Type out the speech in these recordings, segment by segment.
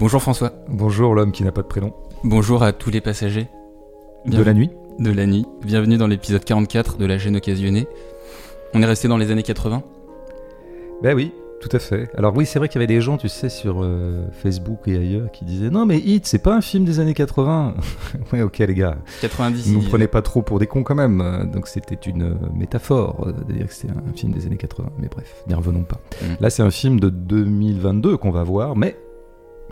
Bonjour François. Bonjour l'homme qui n'a pas de prénom. Bonjour à tous les passagers. De la nuit De la nuit. Bienvenue dans l'épisode 44 de La gêne occasionnée. On est resté dans les années 80 Ben oui, tout à fait. Alors oui, c'est vrai qu'il y avait des gens, tu sais, sur euh, Facebook et ailleurs qui disaient non mais Hit, c'est pas un film des années 80. ouais, ok les gars. 90. Ne nous prenez pas trop pour des cons quand même. Donc c'était une euh, métaphore euh, de dire que c'était un film des années 80. Mais bref, n'y revenons pas. Mm. Là, c'est un film de 2022 qu'on va voir, mais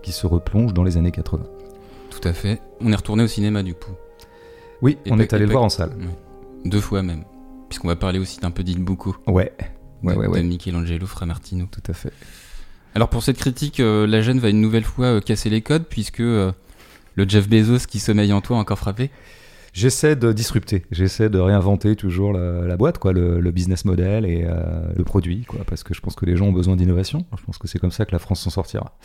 qui se replonge dans les années 80. Tout à fait. On est retourné au cinéma du coup. Oui, Et on est allé le voir en salle. Ouais. Deux fois même. Puisqu'on va parler aussi d'un peu d'Il Bucco. Ouais, ouais, de, ouais, de ouais. Michelangelo Framartino. Tout à fait. Alors pour cette critique, euh, la gêne va une nouvelle fois euh, casser les codes puisque euh, le Jeff Bezos qui sommeille en toi a encore frappé. J'essaie de disrupter, j'essaie de réinventer toujours la, la boîte, quoi, le, le business model et le produit, quoi, parce que je pense que les gens ont besoin d'innovation. Je pense que c'est comme ça que la France s'en sortira.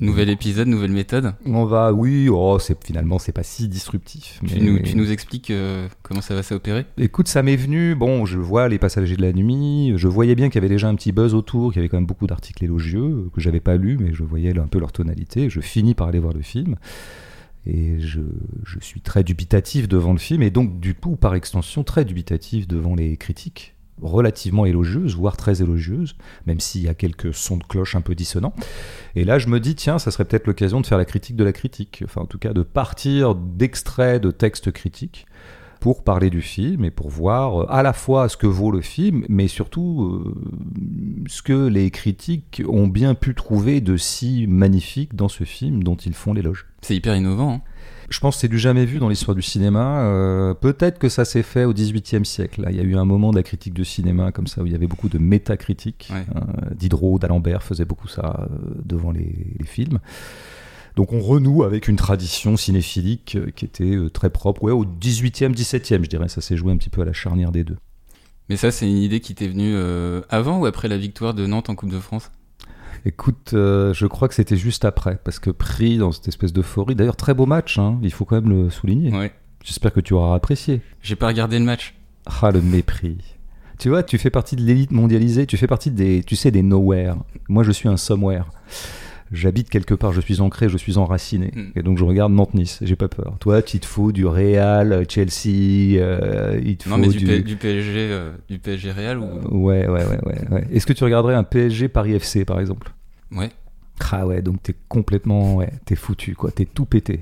Nouvel épisode, nouvelle méthode. On va, oui, oh, c'est finalement c'est pas si disruptif. Tu, mais- nous, tu nous expliques euh, comment ça va s'opérer? Écoute, ça m'est venu. Bon, je vois les passagers de la nuit. Je voyais bien qu'il y avait déjà un petit buzz autour, qu'il y avait quand même beaucoup d'articles élogieux euh, que j'avais pas lus, mais je voyais un peu leur tonalité. Je finis par aller voir le film. Et je, je suis très dubitatif devant le film, et donc du coup, par extension, très dubitatif devant les critiques relativement élogieuses, voire très élogieuses, même s'il y a quelques sons de cloche un peu dissonants. Et là, je me dis, tiens, ça serait peut-être l'occasion de faire la critique de la critique, enfin en tout cas de partir d'extraits de textes critiques pour parler du film et pour voir euh, à la fois ce que vaut le film, mais surtout euh, ce que les critiques ont bien pu trouver de si magnifique dans ce film dont ils font l'éloge. C'est hyper innovant. hein. Je pense que c'est du jamais vu dans l'histoire du cinéma. Euh, Peut-être que ça s'est fait au XVIIIe siècle. Là. Il y a eu un moment de la critique de cinéma comme ça où il y avait beaucoup de métacritique. Ouais. Euh, Diderot, d'Alembert faisaient beaucoup ça euh, devant les, les films. Donc on renoue avec une tradition cinéphilique qui était très propre. Ouais, au XVIIIe, XVIIe, je dirais. Ça s'est joué un petit peu à la charnière des deux. Mais ça, c'est une idée qui t'est venue euh, avant ou après la victoire de Nantes en Coupe de France? Écoute, euh, je crois que c'était juste après, parce que pris dans cette espèce d'euphorie. D'ailleurs, très beau match, hein, il faut quand même le souligner. Ouais. J'espère que tu auras apprécié. J'ai pas regardé le match. Ah, le mépris. Tu vois, tu fais partie de l'élite mondialisée, tu fais partie des, tu sais, des nowhere. Moi, je suis un somewhere. J'habite quelque part, je suis ancré, je suis enraciné. Mm. Et donc, je regarde Nantes-Nice, j'ai pas peur. Toi, tu te fous du Real, Chelsea, euh, il te Non, faut mais du, du... P- du PSG, euh, du PSG Real ou? Ouais, ouais, ouais, ouais. ouais. Est-ce que tu regarderais un PSG Paris FC, par exemple? Ouais. Ah ouais, donc t'es complètement, ouais, t'es foutu, quoi. T'es tout pété.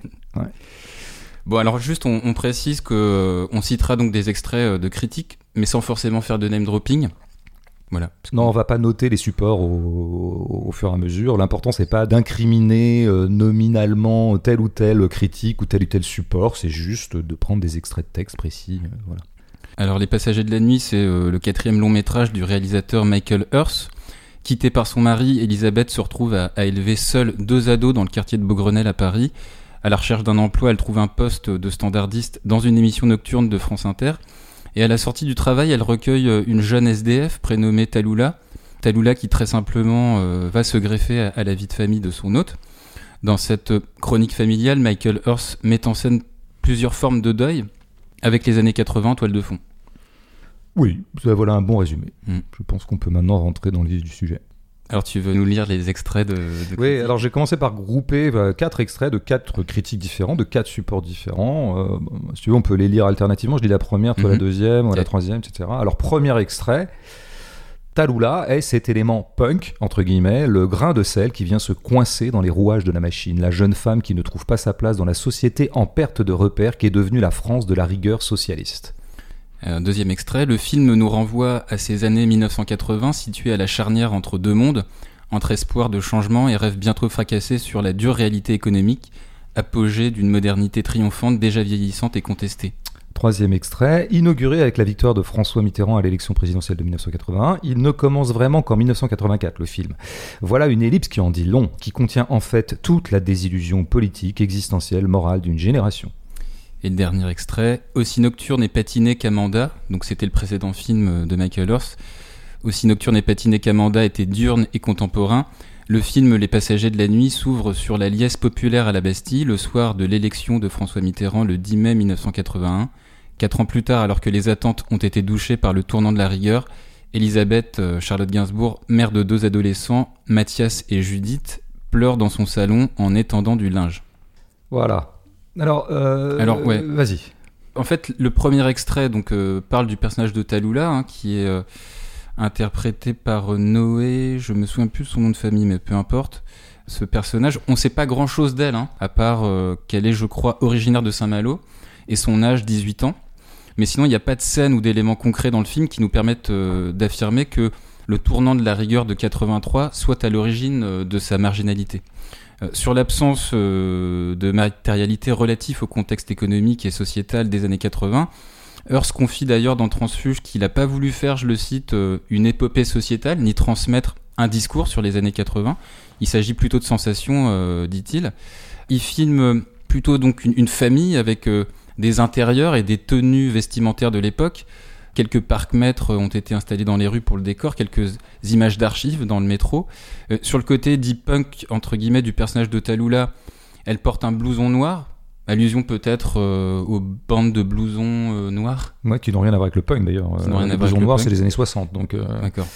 Bon, alors juste, on, on précise que euh, on citera donc des extraits euh, de critiques, mais sans forcément faire de name dropping. Voilà. Non, on va pas noter les supports au, au fur et à mesure. L'important, c'est pas d'incriminer euh, nominalement tel ou tel critique ou tel ou tel support. C'est juste de prendre des extraits de texte précis. euh, voilà. Alors, Les Passagers de la Nuit, c'est euh, le quatrième long métrage du réalisateur Michael Hurst. Quitté par son mari, Elisabeth se retrouve à, à élever seule deux ados dans le quartier de Beaugrenelle à Paris. À la recherche d'un emploi, elle trouve un poste de standardiste dans une émission nocturne de France Inter. Et à la sortie du travail, elle recueille euh, une jeune SDF prénommée Talula. Talula qui très simplement euh, va se greffer à, à la vie de famille de son hôte. Dans cette chronique familiale, Michael Hurst met en scène plusieurs formes de deuil avec les années 80 en toile de fond. Oui, voilà un bon résumé. Mm. Je pense qu'on peut maintenant rentrer dans le vif du sujet. Alors tu veux nous lire les extraits de... de Oui, alors j'ai commencé par grouper euh, quatre extraits de quatre critiques différents, de quatre supports différents. Euh, si tu veux, on peut les lire alternativement. Je lis la première, toi la Mhm. deuxième, la troisième, etc. Alors, premier extrait. Talula est cet élément punk, entre guillemets, le grain de sel qui vient se coincer dans les rouages de la machine, la jeune femme qui ne trouve pas sa place dans la société en perte de repères qui est devenue la France de la rigueur socialiste. Deuxième extrait, le film nous renvoie à ces années 1980 situées à la charnière entre deux mondes, entre espoir de changement et rêve bientôt fracassé sur la dure réalité économique, apogée d'une modernité triomphante déjà vieillissante et contestée. Troisième extrait, inauguré avec la victoire de François Mitterrand à l'élection présidentielle de 1981, il ne commence vraiment qu'en 1984, le film. Voilà une ellipse qui en dit long, qui contient en fait toute la désillusion politique, existentielle, morale d'une génération. Et le dernier extrait, aussi nocturne et patiné qu'Amanda, donc c'était le précédent film de Michael Hurst, aussi nocturne et patiné qu'Amanda était diurne et contemporain, le film Les Passagers de la Nuit s'ouvre sur la liesse populaire à la Bastille le soir de l'élection de François Mitterrand le 10 mai 1981. Quatre ans plus tard, alors que les attentes ont été douchées par le tournant de la rigueur, Elisabeth euh, Charlotte Gainsbourg, mère de deux adolescents, Mathias et Judith, pleure dans son salon en étendant du linge. Voilà. Alors, euh, Alors, ouais. vas-y. En fait, le premier extrait donc euh, parle du personnage de Talula, hein, qui est euh, interprété par Noé. Je me souviens plus de son nom de famille, mais peu importe. Ce personnage, on sait pas grand-chose d'elle, hein, à part qu'elle est, je crois, originaire de Saint-Malo et son âge 18 ans. Mais sinon, il n'y a pas de scène ou d'éléments concrets dans le film qui nous permettent d'affirmer que le tournant de la rigueur de 83 soit à l'origine de sa marginalité. Euh, sur l'absence euh, de matérialité relative au contexte économique et sociétal des années 80, Hearst confie d'ailleurs dans Transfuge qu'il n'a pas voulu faire, je le cite, euh, une épopée sociétale, ni transmettre un discours sur les années 80. Il s'agit plutôt de sensations, dit-il. Il filme plutôt donc une, famille avec des intérieurs et des tenues vestimentaires de l'époque. Quelques parcs-mètres ont été installés dans les rues pour le décor, quelques images d'archives dans le métro. Euh, sur le côté deep punk, entre guillemets, du personnage de Talula, elle porte un blouson noir, allusion peut-être euh, aux bandes de blousons euh, noirs. Moi, qui n'ont rien à voir avec le punk d'ailleurs. Qui n'ont rien Euh, à le voir blouson avec le noir, punk. c'est les années 60. Donc, euh, D'accord.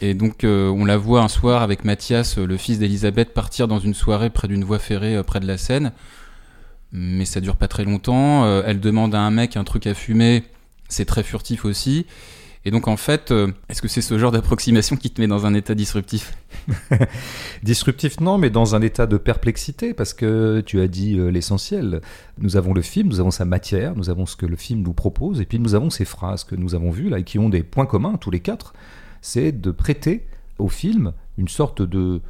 Et donc euh, on la voit un soir avec Mathias, euh, le fils d'Elisabeth, partir dans une soirée près d'une voie ferrée euh, près de la Seine. Mais ça dure pas très longtemps. Euh, elle demande à un mec un truc à fumer. C'est très furtif aussi. Et donc en fait, euh, est-ce que c'est ce genre d'approximation qui te met dans un état disruptif Disruptif, non, mais dans un état de perplexité, parce que tu as dit euh, l'essentiel. Nous avons le film, nous avons sa matière, nous avons ce que le film nous propose, et puis nous avons ces phrases que nous avons vues, là, et qui ont des points communs, tous les quatre. C'est de prêter au film une sorte de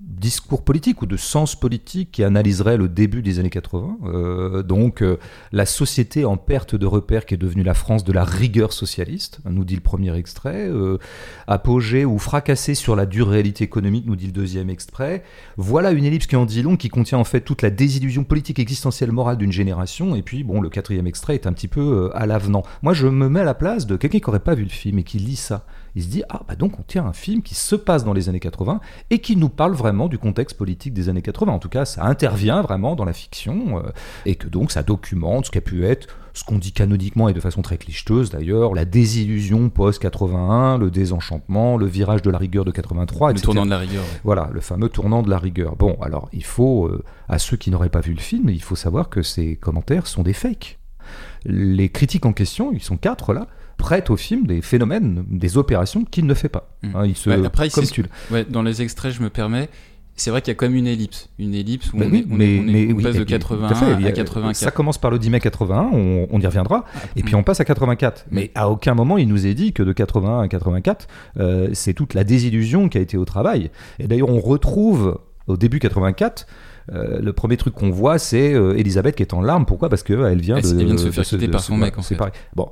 discours politique ou de sens politique qui analyserait le début des années 80. Euh, donc euh, la société en perte de repères qui est devenue la France de la rigueur socialiste, nous dit le premier extrait. Euh, apogée ou fracassé sur la dure réalité économique, nous dit le deuxième extrait. Voilà une ellipse qui en dit long, qui contient en fait toute la désillusion politique existentielle morale d'une génération. Et puis, bon, le quatrième extrait est un petit peu à l'avenant. Moi, je me mets à la place de quelqu'un qui n'aurait pas vu le film et qui lit ça. Il se dit, ah, bah donc on tient un film qui se passe dans les années 80 et qui nous parle vraiment du contexte politique des années 80. En tout cas, ça intervient vraiment dans la fiction euh, et que donc ça documente ce qu'a pu être ce qu'on dit canoniquement et de façon très clicheteuse d'ailleurs, la désillusion post-81, le désenchantement, le virage de la rigueur de 83, Le etc. tournant de la rigueur. ouais. Voilà, le fameux tournant de la rigueur. Bon, alors il faut, euh, à ceux qui n'auraient pas vu le film, il faut savoir que ces commentaires sont des fakes. Les critiques en question, ils sont quatre là, prêtent au film des phénomènes, des opérations qu'il ne fait pas. Mm. Hein, il se, Ouais, après, comme tu Ouais, dans les extraits, je me permets. C'est vrai qu'il y a même une ellipse, une ellipse où Bah on, oui, est, on, mais, est- on est- mais on oui, passe de puis, tout 81 à, fait, il y à a- 84. Ça commence par le 10 mai 81, on, on y reviendra, et puis on passe à 84. Mais à aucun moment il nous est dit que de 81 à 84, euh, c'est toute la désillusion qui a été au travail. Et d'ailleurs, on retrouve au début 84. euh, le premier truc qu'on voit, c'est euh, Elisabeth qui est en larmes. Pourquoi? Parce qu'elle vient, Elle- de, elle vient de se faire quitter par son mec, en c'est fait. pareil. Bon,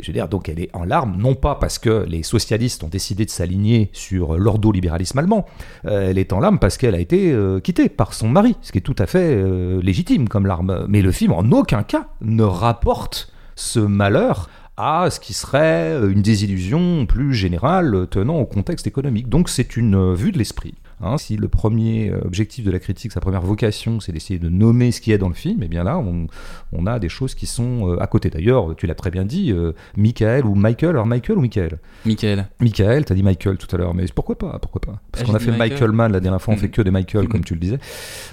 je veux dire, donc elle est en larmes, non pas parce que les socialistes ont décidé de s'aligner sur l'ordolibéralisme allemand. Euh, elle est en larmes parce qu'elle a été euh, quittée par son mari, ce qui est tout à fait euh, légitime comme larme. Mais le film, en aucun cas, ne rapporte ce malheur à ce qui serait une désillusion plus générale tenant au contexte économique. Donc c'est une euh, vue de l'esprit. Hein. si le premier euh, objectif de la critique, sa première vocation, c'est d'essayer de nommer ce qui est dans le film, et bien là, on, on a des choses qui sont euh, à côté. D'ailleurs, tu l'as très bien dit, euh, Michael ou Michael, alors Michael ou Michael? Michael. Michael, t'as dit Michael tout à l'heure, mais pourquoi pas Pourquoi pas? Parce Ah, qu'on a fait Michael. Michael Mann la dernière fois, on Mhm. fait que des Michael, comme Mhm. tu le disais.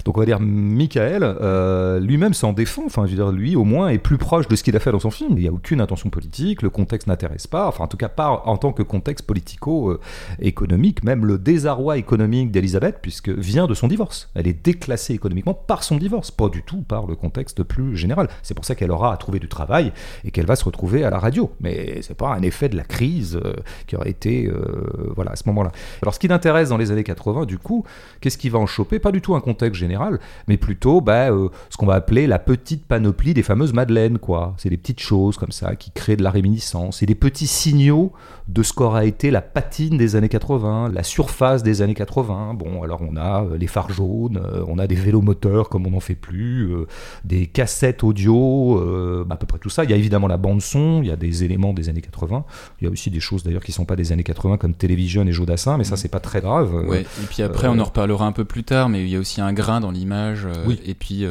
Donc on va dire Michael, euh, lui-même s'en défend. Enfin, je veux dire, lui au moins est plus proche de ce qu'il a fait dans son film. Il n'y a aucune intention politique, le contexte n'intéresse pas. Enfin, en tout cas, pas en tant que contexte politico-économique. Même le désarroi économique d'Elisabeth, puisque vient de son divorce. Elle est déclassée économiquement par son divorce, pas du tout par le contexte plus général. C'est pour ça qu'elle aura à trouver du travail et qu'elle va se retrouver à la radio. Mais c'est pas un effet de la crise euh, qui aurait été euh, voilà à ce moment-là. Alors ce qui l'intéresse dans les années 80, du coup, qu'est-ce qui va en choper? Pas du tout un contexte général, mais plutôt bah, euh, ce qu'on va appeler la petite panoplie des fameuses madeleines, quoi. C'est des petites choses comme ça qui créent de la réminiscence et des petits signaux de ce qu'aura été la patine des années 80, la surface des années 80. Bon, alors on a euh, les phares jaunes, euh, on a des vélos moteurs comme on n'en fait plus, euh, des cassettes audio, euh, à peu près tout ça. Il y a évidemment la bande son, il y a des éléments des années 80. Il y a aussi des choses d'ailleurs qui sont pas des années 80 comme Télévision et Jodassin, mais ça c'est pas très grave. Ouais. Et puis après, on en reparlera un peu plus tard, mais il y a aussi un grain dans l'image. Oui. Et puis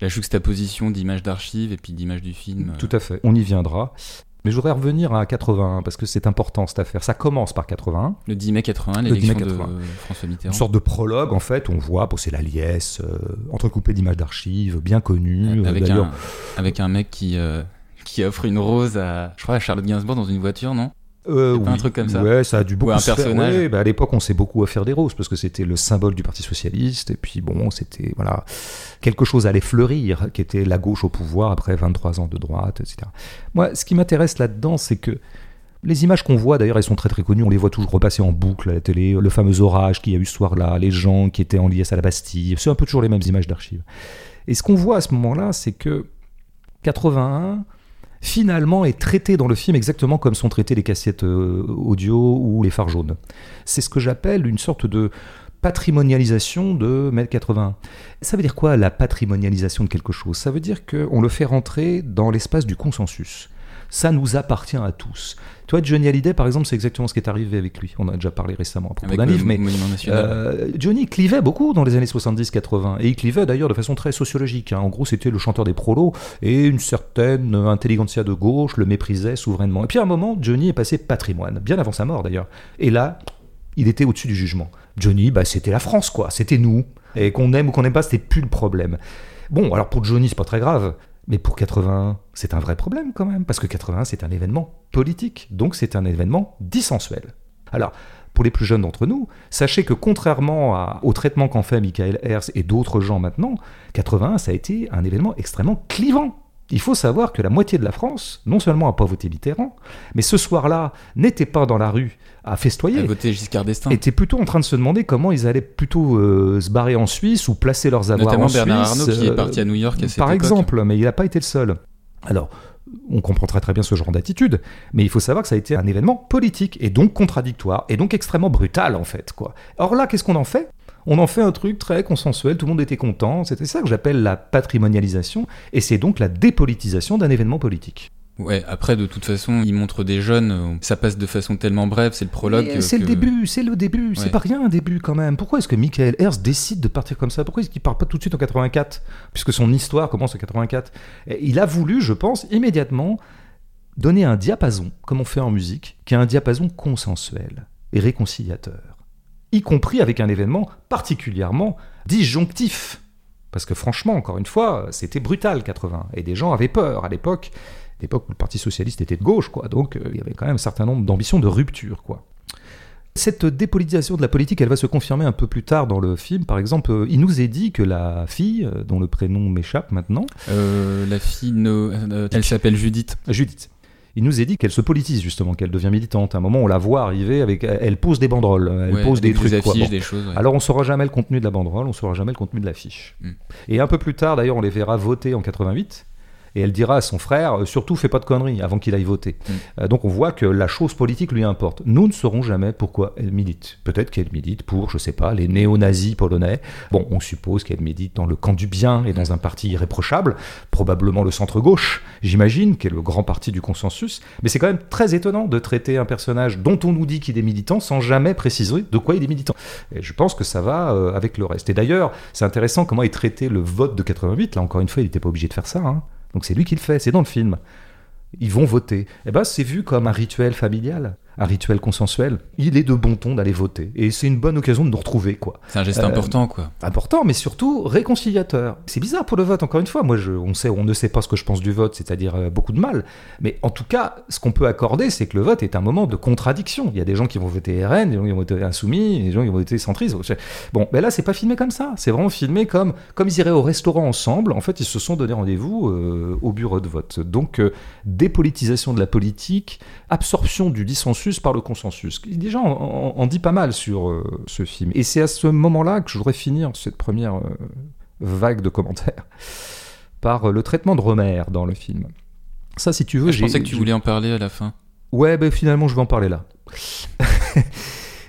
la juxtaposition d'images d'archives et puis d'images du film. Tout à fait, on y viendra. Mais je voudrais revenir à 81 parce que c'est important cette affaire. Ça commence par 81. Le 10 mai 81, Le 10 mai l'élection de 80. François Mitterrand. Une sorte de prologue en fait. On voit, bon, c'est la liesse, euh, entrecoupé d'images d'archives, bien connues. euh, avec, d'ailleurs. un, avec un mec qui, euh, qui offre une rose à, je crois, à Charlotte Gainsbourg dans une voiture, non? Euh, pas un truc comme ça Ouais, ça a dû beaucoup un se faire. Ouais, bah, à l'époque, on s'est beaucoup offert des roses parce que c'était le symbole du Parti socialiste. Et puis bon, c'était voilà quelque chose allait fleurir, qui était la gauche au pouvoir après 23 ans de droite, etc. Moi, ce qui m'intéresse là-dedans, c'est que les images qu'on voit, d'ailleurs, elles sont très très connues. On les voit toujours repasser en boucle à la télé. Le fameux orage qu'il y a eu ce soir-là, les gens qui étaient en liesse à la Bastille. C'est un peu toujours les mêmes images d'archives. Et ce qu'on voit à ce moment-là, c'est que 81 finalement est traité dans le film exactement comme sont traitées les cassettes euh, audio ou les phares jaunes. C'est ce que j'appelle une sorte de patrimonialisation de mai 81. Ça veut dire quoi la patrimonialisation de quelque chose? Ça veut dire qu'on le fait rentrer dans l'espace du consensus. Ça nous appartient à tous. Toi, Johnny Hallyday, par exemple, c'est exactement ce qui est arrivé avec lui. On en a déjà parlé récemment à propos d'un livre, mais euh, Johnny clivait beaucoup dans les années 70-80 et il clivait d'ailleurs de façon très sociologique. hein. En gros, c'était le chanteur des prolos et une certaine intelligentsia de gauche le méprisait souverainement. Et puis à un moment, Johnny est passé patrimoine, bien avant sa mort d'ailleurs. Et là, il était au-dessus du jugement. Johnny, bah, c'était la France, quoi. C'était nous. Et qu'on aime ou qu'on n'aime pas, c'était plus le problème. Bon, alors pour Johnny, c'est pas très grave. Mais pour 81, c'est un vrai problème quand même, parce que 81, c'est un événement politique, donc c'est un événement dissensuel. Alors, pour les plus jeunes d'entre nous, sachez que contrairement au traitement qu'en fait Michael Hers et d'autres gens maintenant, 81, ça a été un événement extrêmement clivant. Il faut savoir que la moitié de la France, non seulement n'a pas voté Mitterrand, mais ce soir-là, n'était pas dans la rue à festoyer voter Giscard d'Estaing. étaient plutôt en train de se demander comment ils allaient plutôt euh, se barrer en Suisse ou placer leurs avoirs Notamment en Bernard Suisse. Arnault qui est euh, parti à New York à cette Par époque. exemple, mais il n'a pas été le seul. Alors, on comprend très très bien ce genre d'attitude, mais il faut savoir que ça a été un événement politique et donc contradictoire et donc extrêmement brutal en fait. Quoi. Or là, qu'est-ce qu'on en fait? On en fait un truc très consensuel, tout le monde était content, c'était ça que j'appelle la patrimonialisation, et c'est donc la dépolitisation d'un événement politique. Ouais, après, de toute façon, il montre des jeunes, ça passe de façon tellement brève, c'est le prologue. Mais euh, C'est le que- début, c'est le début, c'est pas rien un début quand même. Pourquoi est-ce que Michael Hers décide de partir comme ça? Pourquoi est-ce qu'il part pas tout de suite en 84 Puisque son histoire commence en 84. Et il a voulu, je pense, immédiatement donner un diapason, comme on fait en musique, qui est un diapason consensuel et réconciliateur, y compris avec un événement particulièrement disjonctif. Parce que franchement, encore une fois, c'était brutal 80, et des gens avaient peur à l'époque, l'époque où le Parti socialiste était de gauche, quoi. Donc euh, il y avait quand même un certain nombre d'ambitions de rupture, quoi. Cette dépolitisation de la politique, elle va se confirmer un peu plus tard dans le film. Par exemple, euh, il nous est dit que la fille, euh, dont le prénom m'échappe maintenant, Euh, la fille, euh, elle s'appelle Judith. Judith, il nous est dit qu'elle se politise justement, qu'elle devient militante. À un moment, on la voit arriver avec, elle pose des banderoles, elle Ouais, pose des trucs. quoi. affiches, Bon. des choses. ouais. Alors on saura jamais le contenu de la banderole, on saura jamais le contenu de l'affiche. Mm. Et un peu plus tard, d'ailleurs, on les verra voter en 88. Et elle dira à son frère, euh, surtout fais pas de conneries avant qu'il aille voter. Mm. Euh, donc on voit que la chose politique lui importe. Nous ne saurons jamais pourquoi elle milite. Peut-être qu'elle milite pour, je sais pas, les néo-nazis polonais. Bon, on suppose qu'elle milite dans le camp du bien et dans un parti irréprochable, probablement le centre-gauche, j'imagine, qui est le grand parti du consensus. Mais c'est quand même très étonnant de traiter un personnage dont on nous dit qu'il est militant sans jamais préciser de quoi il est militant. Et je pense que ça va euh, avec le reste. Et d'ailleurs, c'est intéressant comment il traitait le vote de 88. Là, encore une fois, il n'était pas obligé de faire ça. hein. Donc c'est lui qui le fait, c'est dans le film. Ils vont voter. Eh ben, c'est vu comme un rituel familial, un rituel consensuel. Il est de bon ton d'aller voter. Et c'est une bonne occasion de nous retrouver, quoi C'est un geste Euh, important, quoi. important, mais surtout réconciliateur. C'est bizarre pour le vote, encore une fois. Moi, je, on, sait, on ne sait pas ce que je pense du vote, c'est-à-dire euh, beaucoup de mal. Mais en tout cas, ce qu'on peut accorder, c'est que le vote est un moment de contradiction. Il y a des gens qui vont voter RN, des gens qui vont voter Insoumis, des gens qui vont voter Centristes. Bon, mais là, c'est pas filmé comme ça. C'est vraiment filmé comme, comme ils iraient au restaurant ensemble. En fait, ils se sont donné rendez-vous euh, au bureau de vote. Donc, euh, dépolitisation de la politique, absorption du dissensus par le consensus. Déjà, on, dit pas mal sur euh, ce film. Et c'est à ce moment-là que je voudrais finir cette première euh, vague de commentaires par euh, le traitement de Romer dans le film. Ça, si tu veux, Ah, je pensais que tu voulais en parler à la fin. Ouais, ben finalement, je vais en parler là.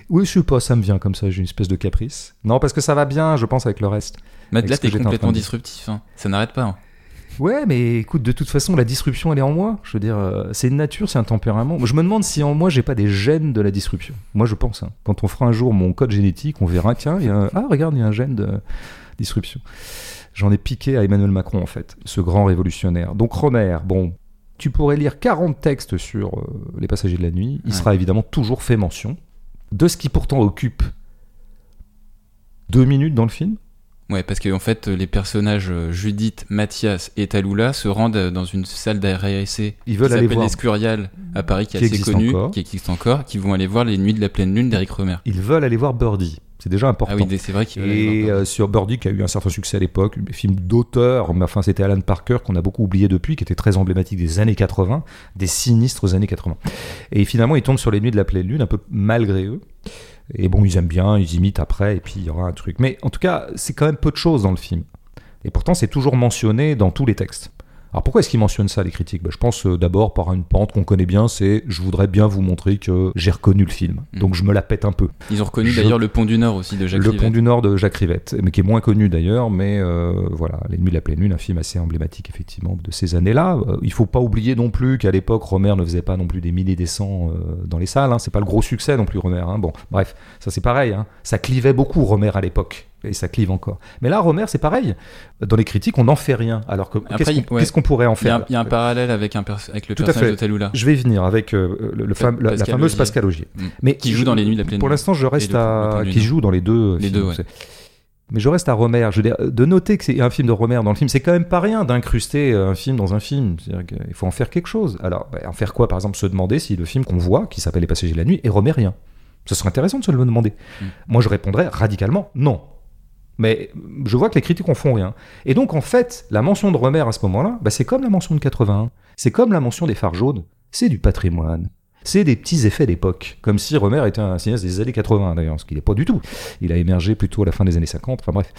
oui, je sais pas, ça me vient comme ça, j'ai une espèce de caprice. Non, parce que ça va bien, je pense, avec le reste. Mais Avec là, t'es complètement disruptif. hein. Ça n'arrête pas. hein. Ouais, mais écoute, de toute façon, la disruption, elle est en moi. Je veux dire, euh, c'est une nature, c'est un tempérament. Je me demande si en moi, j'ai pas des gènes de la disruption. Moi, je pense. hein. Quand on fera un jour mon code génétique, on verra, tiens, il y a un... ah, regarde, il y a un gène de disruption. J'en ai piqué à Emmanuel Macron, en fait, ce grand révolutionnaire. Donc, Romer, bon, tu pourrais lire 40 textes sur euh, les passagers de la nuit, il Ouais. sera évidemment toujours fait mention de ce qui pourtant occupe deux minutes dans le film. Ouais, parce qu'en fait, les personnages euh, Judith, Mathias et Talula se rendent euh, dans une salle d'ARC Ils qui veulent aller s'appelle voir. l'Escurial à Paris, qui est Qui assez existe connue, encore. qui existe encore, qui vont aller voir les Nuits de la pleine lune d'Eric Romer. Ils veulent aller voir Birdie. C'est déjà important. Ah oui, c'est vrai qu'il veulent aller Et euh, sur Birdie, qui a eu un certain succès à l'époque, film d'auteur, mais enfin c'était Alan Parker qu'on a beaucoup oublié depuis, qui était très emblématique des années 80, des sinistres années 80. Et finalement, ils tombent sur les nuits de la pleine lune, un peu malgré eux. Et bon, ils aiment bien, ils imitent après, et puis il y aura un truc. Mais en tout cas, c'est quand même peu de choses dans le film. Et pourtant, c'est toujours mentionné dans tous les textes. Alors pourquoi est-ce qu'ils mentionnent ça, les critiques? Ben, Je pense euh, d'abord par une pente qu'on connaît bien, c'est je voudrais bien vous montrer que j'ai reconnu le film. Mm. Donc je me la pète un peu. Ils ont reconnu Je- d'ailleurs le Pont du Nord aussi de Jacques Le Rivette. Pont du Nord de Jacques Rivette, mais qui est moins connu d'ailleurs, mais euh, voilà, Les Nuits de la Pleine Lune, un film assez emblématique effectivement de ces années-là. Euh, il faut pas oublier non plus qu'à l'époque, Romer ne faisait pas non plus des milliers des cents euh, dans les salles. Hein. C'est pas le gros succès non plus, Romer. Hein. Bon, bref, ça c'est pareil. Hein. Ça clivait beaucoup Romer à l'époque. Et ça clive encore. Mais là, Romer, c'est pareil. Dans les critiques, on n'en fait rien. Alors que qu'est-ce il- qu'on ouais. pourrait en Il faire il y a un parallèle avec, un avec le Tout personnage de Talula. Je vais y venir avec euh, le, le Pa- fam- la, fameuse. Pascal Augier. Mm. Mais Qui joue dans Les Nuits de la Pleine Pour l'instant, je reste à. Qui joue dans les deux. Les films, deux, ouais. Mais je reste à Romer. Je veux dire, de noter que c'est un film de Romer dans le film, c'est quand même pas rien d'incruster euh, un film dans un film. Qu'il faut en faire quelque chose. Alors, bah, en faire quoi Par exemple, se demander si le film qu'on voit, qui s'appelle Les Passagers de la Nuit, est romérien. Ce serait intéressant de se le demander. Mm. Moi, je répondrais radicalement non. Mais je vois que les critiques en font rien. Et donc, en fait, la mention de Romer à ce moment-là, bah, c'est comme la mention de 81. C'est comme la mention des phares jaunes. C'est du patrimoine. C'est des petits effets d'époque. Comme si Romer était un cinéaste des années 80, d'ailleurs, ce qu'il n'est pas du tout. Il a émergé plutôt à la fin des années 50. Enfin bref.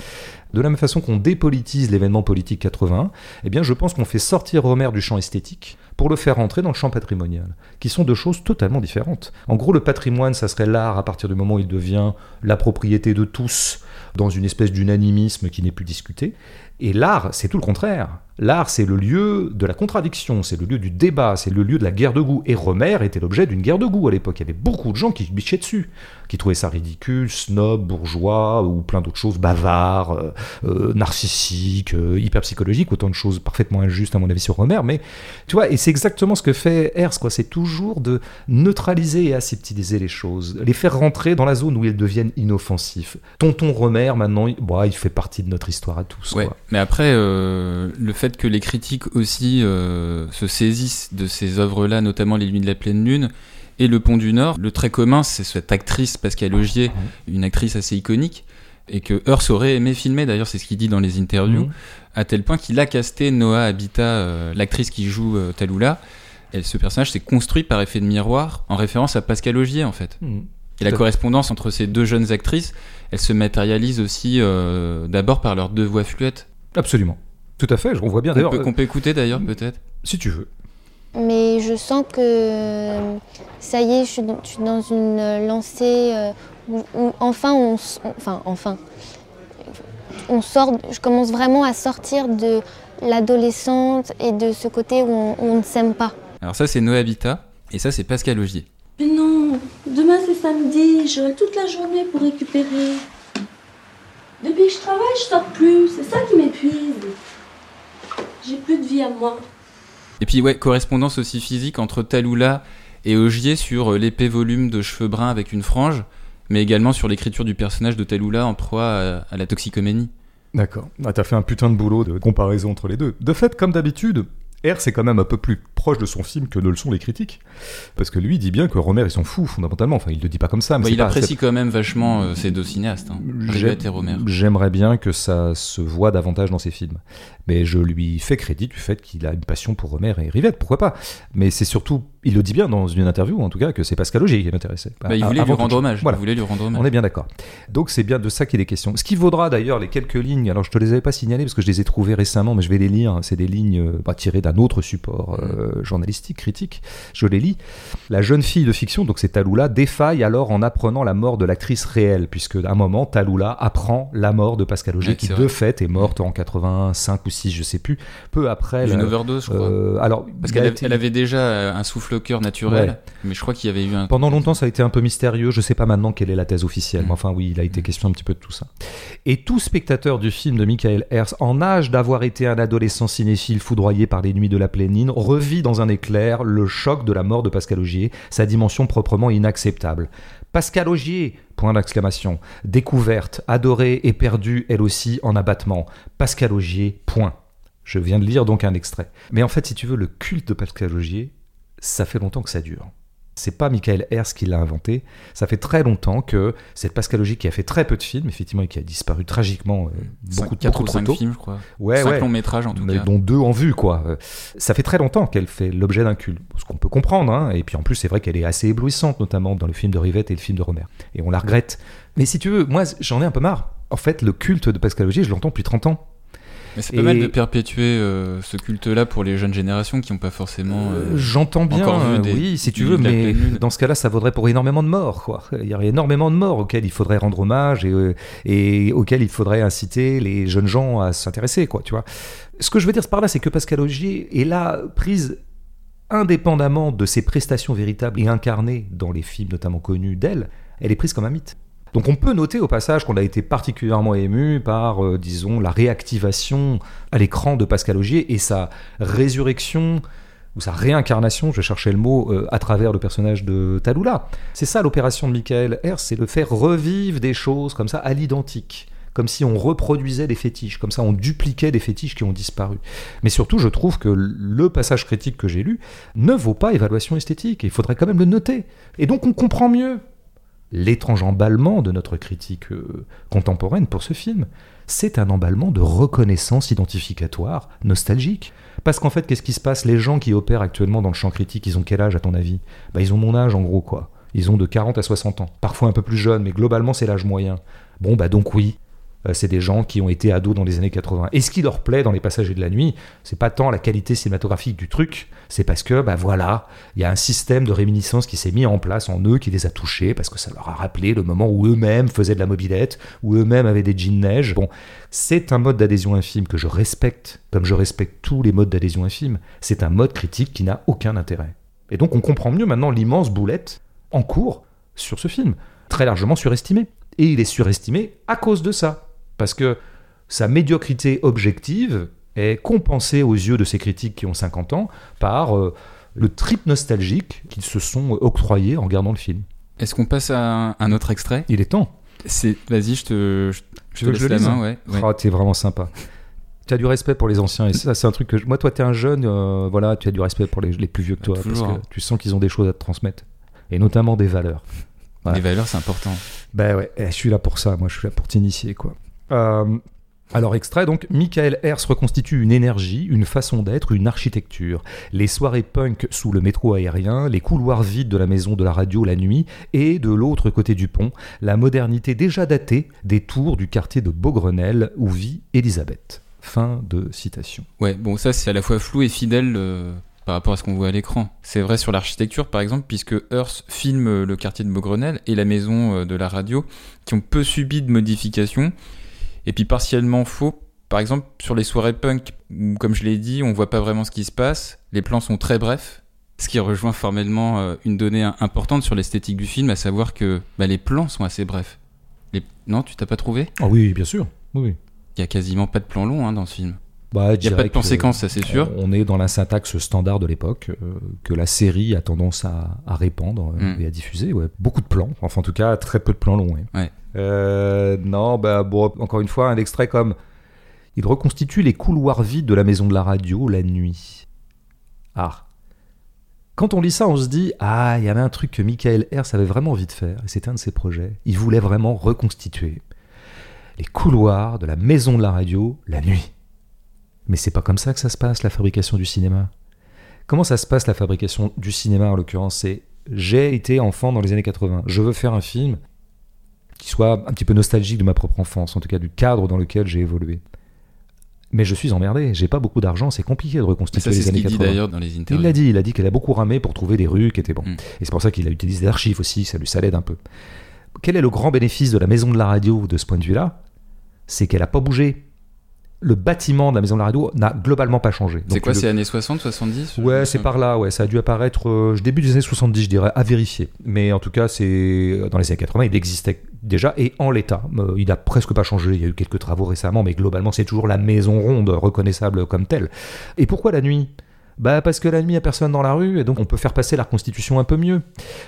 De la même façon qu'on dépolitise l'événement politique 81, eh bien, je pense qu'on fait sortir Romer du champ esthétique pour le faire entrer dans le champ patrimonial, qui sont deux choses totalement différentes. En gros, le patrimoine, ça serait l'art à partir du moment où il devient la propriété de tous, dans une espèce d'unanimisme qui n'est plus discuté. Et l'art, c'est tout le contraire. L'art, c'est le lieu de la contradiction, c'est le lieu du débat, c'est le lieu de la guerre de goût. Et Romer était l'objet d'une guerre de goût à l'époque. Il y avait beaucoup de gens qui bichaient dessus, qui trouvaient ça ridicule, snob, bourgeois, ou plein d'autres choses, bavard, euh, euh, narcissique, euh, hyper psychologique, autant de choses parfaitement injustes à mon avis sur Romer. Mais tu vois, et c'est exactement ce que fait Hers, quoi. C'est toujours de neutraliser et aseptiser les choses, les faire rentrer dans la zone où ils deviennent inoffensifs. Tonton Romer, maintenant, il, bon, il fait partie de notre histoire à tous. Ouais. quoi. Mais après, euh, le fait que les critiques aussi euh, se saisissent de ces œuvres-là, notamment Les Nuits de la Pleine Lune et Le Pont du Nord, le trait commun, c'est cette actrice Pascal Augier, une actrice assez iconique, et que Hearst aurait aimé filmer, d'ailleurs c'est ce qu'il dit dans les interviews, Mhm. à tel point qu'il a casté Noah Habitat, euh, l'actrice qui joue euh, Talula. Et ce personnage s'est construit par effet de miroir, en référence à Pascal Augier en fait. Mhm. Et la correspondance entre ces deux jeunes actrices, elle se matérialise aussi euh, d'abord par leurs deux voix fluettes. Absolument. Tout à fait, on voit bien Qu'on d'ailleurs. peut, euh, qu'on peut écouter d'ailleurs peut-être. si tu veux. Mais je sens que euh, ça y est, je suis dans, je suis dans une euh, lancée euh, où, où enfin, on, enfin, enfin, on sort. Je commence vraiment à sortir de l'adolescente et de ce côté où on, où on ne s'aime pas. Alors ça c'est Noah Habitat, et ça c'est Pascal Augier. Mais non, demain c'est samedi, j'aurai toute la journée pour récupérer. Depuis que je travaille, je sors plus, c'est ça qui m'épuise. J'ai plus de vie à moi. Et puis ouais, correspondance aussi physique entre Talula et Augier sur euh, l'épais volume de cheveux bruns avec une frange, mais également sur l'écriture du personnage de Talula en proie à, à la toxicomanie. D'accord. Ah, T'as fait un putain de boulot de comparaison entre les deux. De fait, comme d'habitude, R c'est quand même un peu plus proche de son film que ne le sont les critiques. Parce que lui dit bien que Romer ils s'en fout fondamentalement. Enfin, il le dit pas comme ça, mais Bah, il pas- apprécie quand même vachement euh, ces deux cinéastes, hein, et Romer. J'aimerais bien que ça se voit davantage dans ses films. Mais je lui fais crédit du fait qu'il a une passion pour Romer et Rivette, pourquoi pas. Mais c'est surtout, il le dit bien dans une interview en tout cas, que c'est Pascal Augier qui l'intéressait. Bah, il A- voulait lui rendre chose. hommage. Voilà. Il voulait lui rendre hommage. On est bien d'accord. Donc c'est bien de ça qu'il est question. Ce qui vaudra d'ailleurs les quelques lignes, alors je te les avais pas signalées parce que je les ai trouvées récemment, mais je vais les lire. C'est des lignes euh, bah, tirées d'un autre support euh, journalistique, critique. Je les lis. La jeune fille de fiction, donc c'est Talula, défaille alors en apprenant la mort de l'actrice réelle, puisque à un moment, Talula apprend la mort de Pascal Ouais, qui de fait est morte en 85 ou 6, je sais plus, peu après. D'une la- overdose, je crois. euh, alors, Parce qu'elle été- avait, déjà euh, un souffle au cœur naturel, Ouais. mais je crois qu'il y avait eu un. pendant longtemps, ça a été un peu mystérieux. Je sais pas maintenant quelle est la thèse officielle, Mm. mais enfin, oui, il a été question un petit peu de tout ça. Et tout spectateur du film de Michael Hers, en âge d'avoir été un adolescent cinéphile foudroyé par les nuits de la pleine lune, revit dans un éclair le choc de la mort de Pascal Augier, sa dimension proprement inacceptable. Pascal Augier, point d'exclamation. Découverte, adorée et perdue, elle aussi, en abattement. Pascal Augier, point. Je viens de lire donc un extrait. Mais en fait, si tu veux, le culte de Pascal Augier, ça fait longtemps que ça dure. C'est pas Michael Hers qui l'a inventé. Ça fait très longtemps que cette pascalogie qui a fait très peu de films, effectivement, et qui a disparu tragiquement euh, beaucoup, Cinq- beaucoup ou trop cinq tôt. films, je crois. Ouais, Cinq ouais. longs métrages en tout Mais cas. dont deux en vue, quoi. Euh, Ça fait très longtemps qu'elle fait l'objet d'un culte, ce qu'on peut comprendre. hein. Et puis en plus, c'est vrai qu'elle est assez éblouissante, notamment dans le film de Rivette et le film de Romer. Et on la regrette. Mais si tu veux, moi, j'en ai un peu marre. En fait, le culte de Pascal Augier, je l'entends depuis 30 ans. Mais c'est pas Et- mal de perpétuer euh, ce culte-là pour les jeunes générations qui n'ont pas forcément. euh, J'entends bien, encore vu euh, des- oui, si tu veux, mais dans ce cas-là, ça vaudrait pour énormément de morts, quoi. Il y aurait énormément de morts auxquelles il faudrait rendre hommage et, euh, et auxquelles il faudrait inciter les jeunes gens à s'intéresser, quoi, tu vois. Ce que je veux dire par là, c'est que Pascal Augier est là prise indépendamment de ses prestations véritables et incarnées dans les films notamment connus d'elle, elle est prise comme un mythe. Donc on peut noter au passage qu'on a été particulièrement ému par, euh, disons, la réactivation à l'écran de Pascal Augier et sa résurrection ou sa réincarnation, je cherchais le mot, euh, à travers le personnage de Talula. C'est ça l'opération de Michael Hers, c'est de faire revivre des choses comme ça à l'identique. Comme si on reproduisait des fétiches, comme ça on dupliquait des fétiches qui ont disparu. Mais surtout, je trouve que le passage critique que j'ai lu ne vaut pas évaluation esthétique. Il faudrait quand même le noter. Et donc on comprend mieux l'étrange emballement de notre critique euh, contemporaine pour ce film. C'est un emballement de reconnaissance identificatoire, nostalgique. Parce qu'en fait, qu'est-ce qui se passe? Les gens qui opèrent actuellement dans le champ critique, ils ont quel âge à ton avis? Bah, Ils ont mon âge en gros, quoi. Ils ont de 40 à 60 ans. Parfois un peu plus jeunes, mais globalement c'est l'âge moyen. Bon, bah donc oui, c'est des gens qui ont été ados dans les années 80. Et ce qui leur plaît dans Les Passagers de la Nuit, c'est pas tant la qualité cinématographique du truc, c'est parce que, bah voilà, il y a un système de réminiscence qui s'est mis en place en eux, qui les a touchés, parce que ça leur a rappelé le moment où eux-mêmes faisaient de la mobilette, où eux-mêmes avaient des jeans neige. Bon, c'est un mode d'adhésion film que je respecte, comme je respecte tous les modes d'adhésion film. C'est un mode critique qui n'a aucun intérêt. Et donc on comprend mieux maintenant l'immense boulette en cours sur ce film, très largement surestimé. Et il est surestimé à cause de ça. Parce que sa médiocrité objective est compensée aux yeux de ces critiques qui ont 50 ans par euh, le trip nostalgique qu'ils se sont octroyés en regardant le film. Est-ce qu'on passe à un, autre extrait? Il est temps. C'est, vas-y, je te, je, je te laisse je la main, ouais. ouais. Ah, t'es vraiment sympa. Tu as du respect pour les anciens et ça c'est un truc que je- moi toi t'es un jeune euh, voilà tu as du respect pour les, les plus vieux que toi Toujours, parce hein. que tu sens qu'ils ont des choses à te transmettre et notamment des valeurs. Voilà. Les valeurs, c'est important. Ben ouais, eh, je suis là pour ça, moi je suis là pour t'initier quoi. Euh, alors extrait donc, Michael Hers reconstitue une énergie, une façon d'être, une architecture. Les soirées punk sous le métro aérien, les couloirs vides de la maison de la radio la nuit, et de l'autre côté du pont, la modernité déjà datée des tours du quartier de Beaugrenelle où vit Elisabeth. Fin de citation. Ouais, bon, ça, c'est à la fois flou et fidèle euh, par rapport à ce qu'on voit à l'écran. C'est vrai sur l'architecture, par exemple, puisque Hearst filme euh, le quartier de Beaugrenelle et la maison euh, de la radio, qui ont peu subi de modifications, et puis partiellement faux. Par exemple, sur les soirées punk, où, comme je l'ai dit, on voit pas vraiment ce qui se passe, les plans sont très brefs, ce qui rejoint formellement euh, une donnée im- importante sur l'esthétique du film, à savoir que bah, les plans sont assez brefs. Les... Non, tu t'as pas trouvé? Ah oui, bien sûr. Oui, oui. Il y a quasiment pas de plan long hein, dans ce film. Bah, Il y a pas de plan séquence, ça c'est sûr. On est dans la syntaxe standard de l'époque euh, que la série a tendance à, à répandre euh, Mm. et à diffuser. Ouais. Beaucoup de plans, enfin en tout cas très peu de plans longs. ouais. Ouais. Euh, non, bah bon, encore une fois, un extrait comme il reconstitue les couloirs vides de la maison de la radio la nuit. Ah. Quand on lit ça, on se dit ah, il y avait un truc que Michael Hers avait vraiment envie de faire, et c'était un de ses projets. Il voulait vraiment reconstituer les couloirs de la maison de la radio la nuit. Mais c'est pas comme ça que ça se passe, la fabrication du cinéma. Comment ça se passe, la fabrication du cinéma, en l'occurrence? C'est j'ai été enfant dans les années 80. Je veux faire un film qui soit un petit peu nostalgique de ma propre enfance, en tout cas du cadre dans lequel j'ai évolué. Mais je suis emmerdé, j'ai pas beaucoup d'argent, c'est compliqué de reconstituer ça, les ce années qu'il dit 80. d'ailleurs dans les Il interviews. l'a dit, il a dit qu'elle a beaucoup ramé pour trouver des rues qui étaient bons. Mm. Et c'est pour ça qu'il a utilisé des archives aussi, ça lui ça l'aide un peu. Quel est le grand bénéfice de la maison de la radio de ce point de vue-là? C'est qu'elle a pas bougé. Le bâtiment de la maison de la radio n'a globalement pas changé. C'est quoi, le- c'est années 60, 70 Ouais, c'est par là, ouais, ça a dû apparaître euh, début des années 70, je dirais, à vérifier. Mais en tout cas, c'est euh, dans les années 80, il existait déjà et en l'état. Euh, il a presque pas changé, il y a eu quelques travaux récemment, mais globalement, c'est toujours la maison ronde, reconnaissable comme telle. Et pourquoi la nuit? Bah parce que la nuit, il n'y a personne dans la rue et donc on peut faire passer la reconstitution un peu mieux.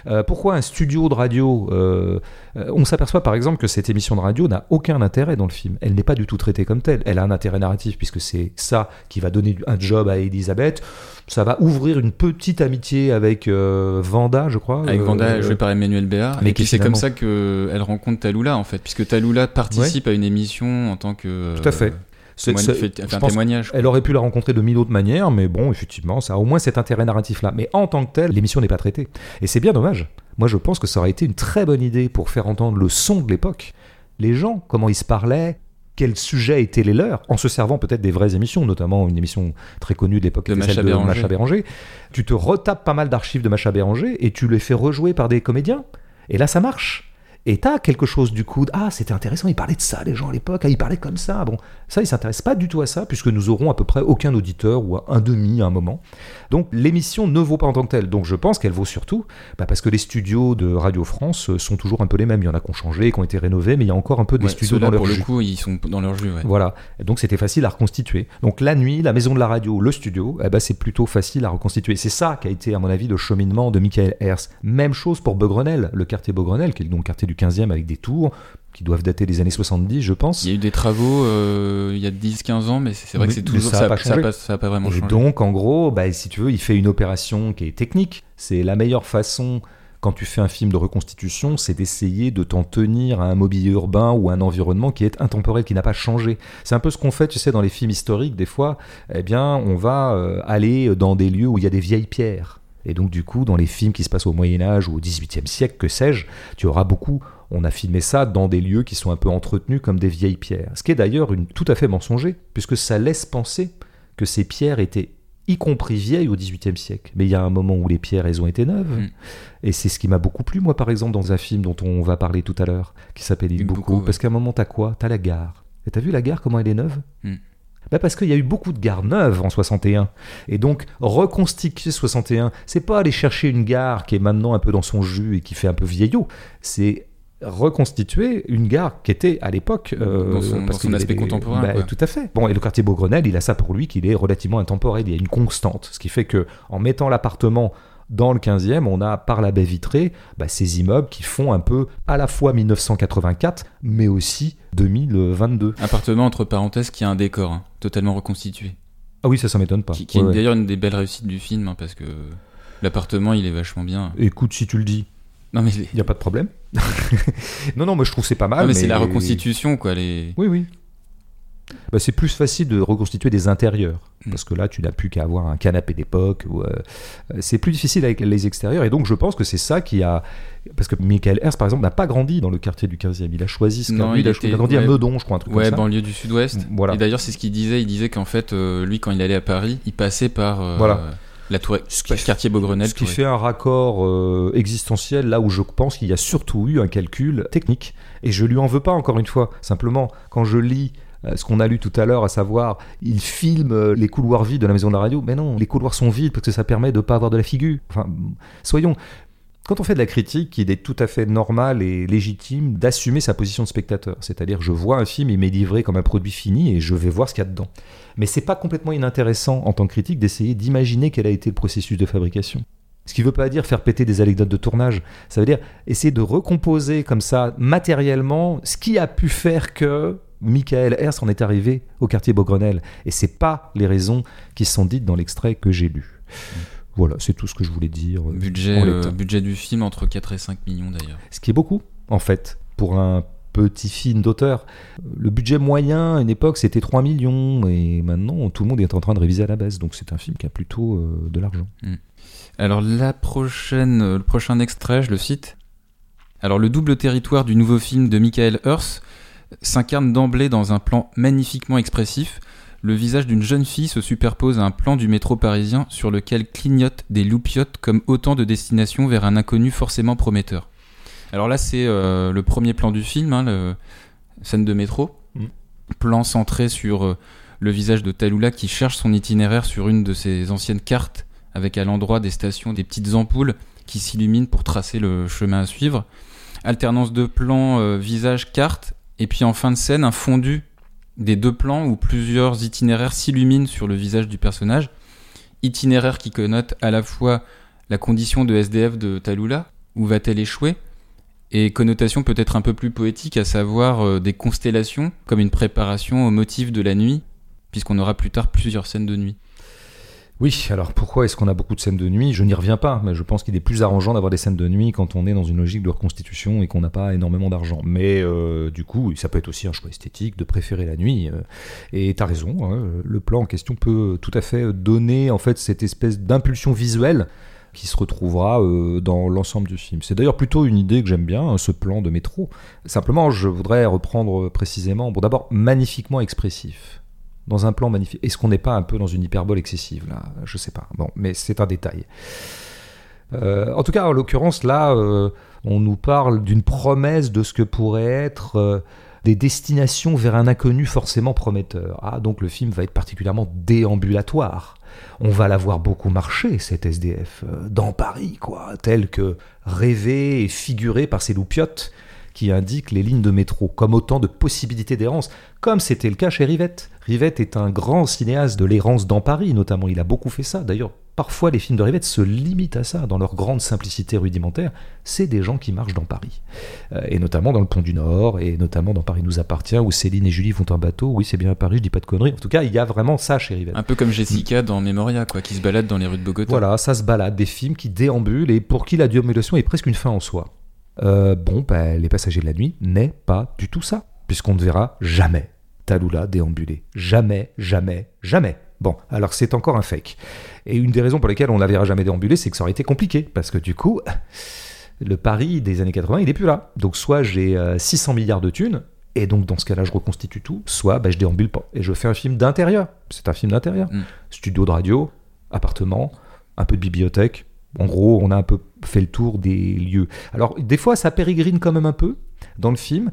Euh, pourquoi un studio de radio euh, euh, On s'aperçoit par exemple que cette émission de radio n'a aucun intérêt dans le film. Elle n'est pas du tout traitée comme telle. Elle a un intérêt narratif puisque c'est ça qui va donner un job à Elisabeth. Ça va ouvrir une petite amitié avec Vanda, je crois. Avec Vanda, jouée par Emmanuel Béard. Mais c'est comme ça qu'elle rencontre Talula en fait, puisque Talula participe à une émission en tant que. Tout à fait. C'est, un témoignage. Elle aurait pu la rencontrer de mille autres manières, mais bon, effectivement, ça a au moins cet intérêt narratif-là. Mais en tant que tel, l'émission n'est pas traitée. Et c'est bien dommage. Moi, je pense que ça aurait été une très bonne idée pour faire entendre le son de l'époque. Les gens, comment ils se parlaient, quels sujets étaient les leurs, en se servant peut-être des vraies émissions, notamment une émission très connue de l'époque, de Macha Béranger. Macha Béranger. Tu te retapes pas mal d'archives de Macha Béranger et tu les fais rejouer par des comédiens. Et là, ça marche. Et t'as quelque chose du coup, ah c'était intéressant, ils parlaient de ça les gens à l'époque, ah, ils parlaient comme ça. Bon, ça ils s'intéressent pas du tout à ça puisque nous aurons à peu près aucun auditeur ou un demi à un moment. Donc l'émission ne vaut pas en tant que telle. Donc je pense qu'elle vaut surtout bah, parce que les studios de Radio France euh, sont toujours un peu les mêmes. Il y en a qui ont changé, qui ont été rénovés, mais il y a encore un peu des studios dans leur pour jus. le coup, ils sont dans leur jus. Voilà. Et donc c'était facile à reconstituer. Donc la nuit, la maison de la radio, le studio, eh ben, c'est plutôt facile à reconstituer. C'est ça qui a été à mon avis le cheminement de Michael Hers. Même chose pour Beugrenel, le quartier Beugrenel, qui est donc le quartier du 15e avec des tours qui doivent dater des années 70, je pense. Il y a eu des travaux euh, il y a 10-15 ans, mais c'est vrai que c'est toujours ça n'a pas, pas, vraiment et changé. donc, en gros, bah, si tu veux, il fait une opération qui est technique. C'est la meilleure façon quand tu fais un film de reconstitution, c'est d'essayer de t'en tenir à un mobilier urbain ou à un environnement qui est intemporel, qui n'a pas changé. C'est un peu ce qu'on fait, tu sais, dans les films historiques, des fois, eh bien, on va euh, aller dans des lieux où il y a des vieilles pierres. Et donc, du coup, dans les films qui se passent au Moyen-Âge ou au XVIIIe siècle, que sais-je, tu auras beaucoup on a filmé ça dans des lieux qui sont un peu entretenus comme des vieilles pierres. Ce qui est d'ailleurs tout à fait mensonger, puisque ça laisse penser que ces pierres étaient y compris vieilles au XVIIIe siècle. Mais il y a un moment où les pierres, elles ont été neuves. Mm. Et c'est ce qui m'a beaucoup plu, moi, par exemple, dans un film dont on va parler tout à l'heure, qui s'appelle Il beaucoup. Parce qu'à un moment, t'as quoi? T'as la gare. Et t'as vu la gare, comment elle est neuve? Mm. Bah parce qu'il y a eu beaucoup de gares neuves en 61. Et donc, reconstituer 61, c'est pas aller chercher une gare qui est maintenant un peu dans son jus et qui fait un peu vieillot. C'est reconstituer une gare qui était à l'époque euh, dans son, aspect contemporain bah, tout à fait bon et le quartier Beaugrenelle il a ça pour lui qu'il est relativement intemporel il y a une constante ce qui fait que en mettant l'appartement dans le 15e, on a par la baie vitrée bah, ces immeubles qui font un peu à la fois 1984, mais aussi 2022. Appartement entre parenthèses qui a un décor hein, totalement reconstitué. Ah oui, ça, ça m'étonne pas. Qui, est d'ailleurs une des belles réussites du film, hein, parce que l'appartement, il est vachement bien. Écoute, si tu le dis. Non mais il n'y a pas de problème. non non, moi je trouve c'est pas mal. mais, c'est la reconstitution quoi. Les... Oui oui. Bah, c'est plus facile de reconstituer des intérieurs mm. parce que là tu n'as plus qu'à avoir un canapé d'époque. Ou, euh, c'est plus difficile avec les extérieurs et donc je pense que c'est ça qui a parce que Michael Hers par exemple n'a pas grandi dans le quartier du 15e. Il a choisi ce non, il, a, grandi à Meudon, je crois un truc ouais, comme ça. banlieue du Sud-Ouest. Voilà. Et d'ailleurs c'est ce qu'il disait. Il disait qu'en fait euh, lui quand il allait à Paris, il passait par euh, voilà la tour, quartier Beaugrenelle. Ce qui fait un raccord euh, existentiel là où je pense qu'il y a surtout eu un calcul technique. Et je lui en veux pas encore une fois. Simplement, quand je lis euh, ce qu'on a lu tout à l'heure, à savoir, il filme euh, les couloirs vides de la maison de la radio. Mais non, les couloirs sont vides parce que ça permet de ne pas avoir de la figure. Enfin, soyons, quand on fait de la critique, il est tout à fait normal et légitime d'assumer sa position de spectateur. C'est-à-dire, je vois un film, il m'est livré comme un produit fini et je vais voir ce qu'il y a dedans. Mais c'est pas complètement inintéressant en tant que critique d'essayer d'imaginer quel a été le processus de fabrication. Ce qui ne veut pas dire faire péter des anecdotes de tournage. Ça veut dire essayer de recomposer comme ça matériellement ce qui a pu faire que Michael Hers en est arrivé au quartier Beaugrenelle. Et c'est pas les raisons qui sont dites dans l'extrait que j'ai lu. Voilà, c'est tout ce que je voulais dire. Euh, budget, euh, budget du film entre 4 et 5 millions d'ailleurs. Ce qui est beaucoup, en fait, pour un petit film d'auteur. Le budget moyen à une époque c'était 3 millions et maintenant tout le monde est en train de réviser à la baisse. Donc c'est un film qui a plutôt euh, de l'argent. Hmm. Alors la prochaine, le prochain extrait, je le cite. Alors le double territoire du nouveau film de Michael Hers s'incarne d'emblée dans un plan magnifiquement expressif le visage d'une jeune fille se superpose à un plan du métro parisien sur lequel clignotent des loupiottes comme autant de destinations vers un inconnu forcément prometteur. Alors là, c'est euh, le premier plan du film, hein, le... scène de métro. Mm. Plan centré sur euh, le visage de Talula qui cherche son itinéraire sur une de ses anciennes cartes, avec à l'endroit des stations des petites ampoules qui s'illuminent pour tracer le chemin à suivre. Alternance de plans, euh, visage, carte, et puis en fin de scène, un fondu des deux plans où plusieurs itinéraires s'illuminent sur le visage du personnage. itinéraire qui connote à la fois la condition de SDF de Talula, où va-t-elle échouer, et connotation peut-être un peu plus poétique, à savoir euh, des constellations, comme une préparation au motif de la nuit, puisqu'on aura plus tard plusieurs scènes de nuit. Oui, alors pourquoi est-ce qu'on a beaucoup de scènes de nuit? Je n'y reviens pas, mais je pense qu'il est plus arrangeant d'avoir des scènes de nuit quand on est dans une logique de reconstitution et qu'on n'a pas énormément d'argent. Mais euh, du coup, ça peut être aussi un choix esthétique de préférer la nuit. euh, et tu as raison, hein, le plan en question peut tout à fait donner en fait cette espèce d'impulsion visuelle qui se retrouvera euh, dans l'ensemble du film. C'est d'ailleurs plutôt une idée que j'aime bien, hein, ce plan de métro. Simplement, je voudrais reprendre précisément, bon d'abord magnifiquement expressif dans un plan magnifique. Est-ce qu'on n'est pas un peu dans une hyperbole excessive là? Je sais pas. Bon, mais c'est un détail. Euh, en tout cas, en l'occurrence, là, euh, on nous parle d'une promesse de ce que pourrait être euh, des destinations vers un inconnu forcément prometteur. Ah, donc le film va être particulièrement déambulatoire. On va la voir beaucoup marcher, cette SDF, dans Paris, quoi, tel que rêvé et figuré par ces loupiottes qui indiquent les lignes de métro, comme autant de possibilités d'errance, comme c'était le cas chez Rivette. Rivette est un grand cinéaste de l'errance dans Paris, notamment. Il a beaucoup fait ça. D'ailleurs, parfois les films de Rivette se limitent à ça, dans leur grande simplicité rudimentaire. C'est des gens qui marchent dans Paris. Euh, et notamment dans le Pont du Nord, et notamment dans Paris nous appartient, où Céline et Julie vont en bateau. Oui, c'est bien à Paris, je dis pas de conneries. En tout cas, il y a vraiment ça chez Rivette. Un peu comme Jessica dans Memoria, quoi, qui se balade dans les rues de Bogota. Voilà, ça se balade, des films qui déambulent et pour qui la déambulation est presque une fin en soi. Euh, bon, bah, Les Passagers de la Nuit n'est pas du tout ça, puisqu'on ne verra jamais Talula déambuler. Jamais, jamais, jamais. Bon, alors c'est encore un fake. Et une des raisons pour lesquelles on ne la verra jamais déambuler, c'est que ça aurait été compliqué, parce que du coup, le Paris des années 80, il est plus là. Donc soit j'ai euh, 600 milliards de thunes, et donc dans ce cas-là, je reconstitue tout, soit bah, je déambule pas, et je fais un film d'intérieur. C'est un film d'intérieur. Mm. Studio de radio, appartement, un peu de bibliothèque. En gros, on a un peu fait le tour des lieux. Alors, des fois, ça pérégrine quand même un peu dans le film.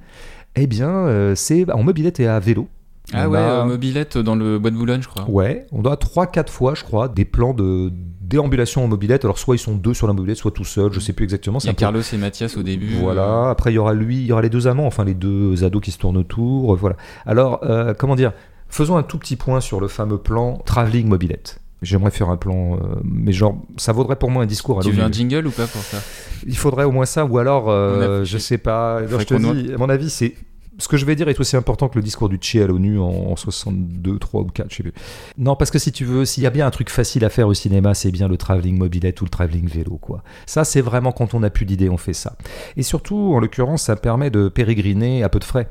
Eh bien, euh, c'est en mobilette et à vélo. Ah On ouais, a- mobilette dans le bois de Boulogne, je crois. Ouais, on a 3-4 fois, je crois, des plans de déambulation en mobilette. Alors, soit ils sont deux sur la mobilette, soit tout seul, je sais plus exactement. Il y c'est a peu- Carlos et Mathias au début. Voilà, après il y aura lui, il y aura les deux amants, enfin les deux ados qui se tournent autour, voilà. Alors, euh, comment dire Faisons un tout petit point sur le fameux plan travelling mobilette. J'aimerais faire un plan, euh, mais genre, ça vaudrait pour moi un discours à Tu veux un jingle ou pas pour ça? Il faudrait au moins ça, ou alors, euh, a- je sais pas. Alors, je te dis, à mon avis, c'est ce que je vais dire est aussi important que le discours du Tché à l'ONU en, en 62, 3 ou 4, je sais plus. Non, parce que si tu veux, s'il y a bien un truc facile à faire au cinéma, c'est bien le travelling mobilette ou le travelling vélo, quoi. Ça, c'est vraiment quand on n'a plus d'idées, on fait ça. Et surtout, en l'occurrence, ça permet de pérégriner à peu de frais.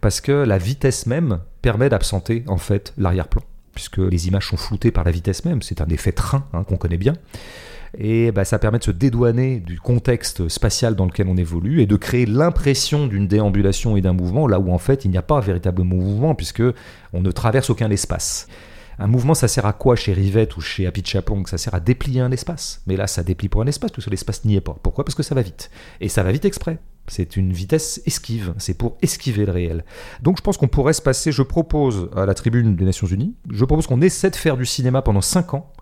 Parce que la vitesse même permet d'absenter, en fait, l'arrière-plan. Puisque les images sont floutées par la vitesse même. C'est un effet train hein, qu'on connaît bien. Et bah, ça permet de se dédouaner du contexte spatial dans lequel on évolue et de créer l'impression d'une déambulation et d'un mouvement là où en fait il n'y a pas véritablement mouvement puisque on ne traverse aucun espace. Un mouvement, ça sert à quoi chez Rivette ou chez Happy Chaplong Ça sert à déplier un espace. Mais là, ça déplie pour un espace, parce que l'espace n'y est pas. Pourquoi? Parce que ça va vite. Et ça va vite exprès. C'est une vitesse esquive. C'est pour esquiver le réel. Donc je pense qu'on pourrait se passer, je propose à la tribune des Nations Unies, je propose qu'on essaie de faire du cinéma pendant 5 ans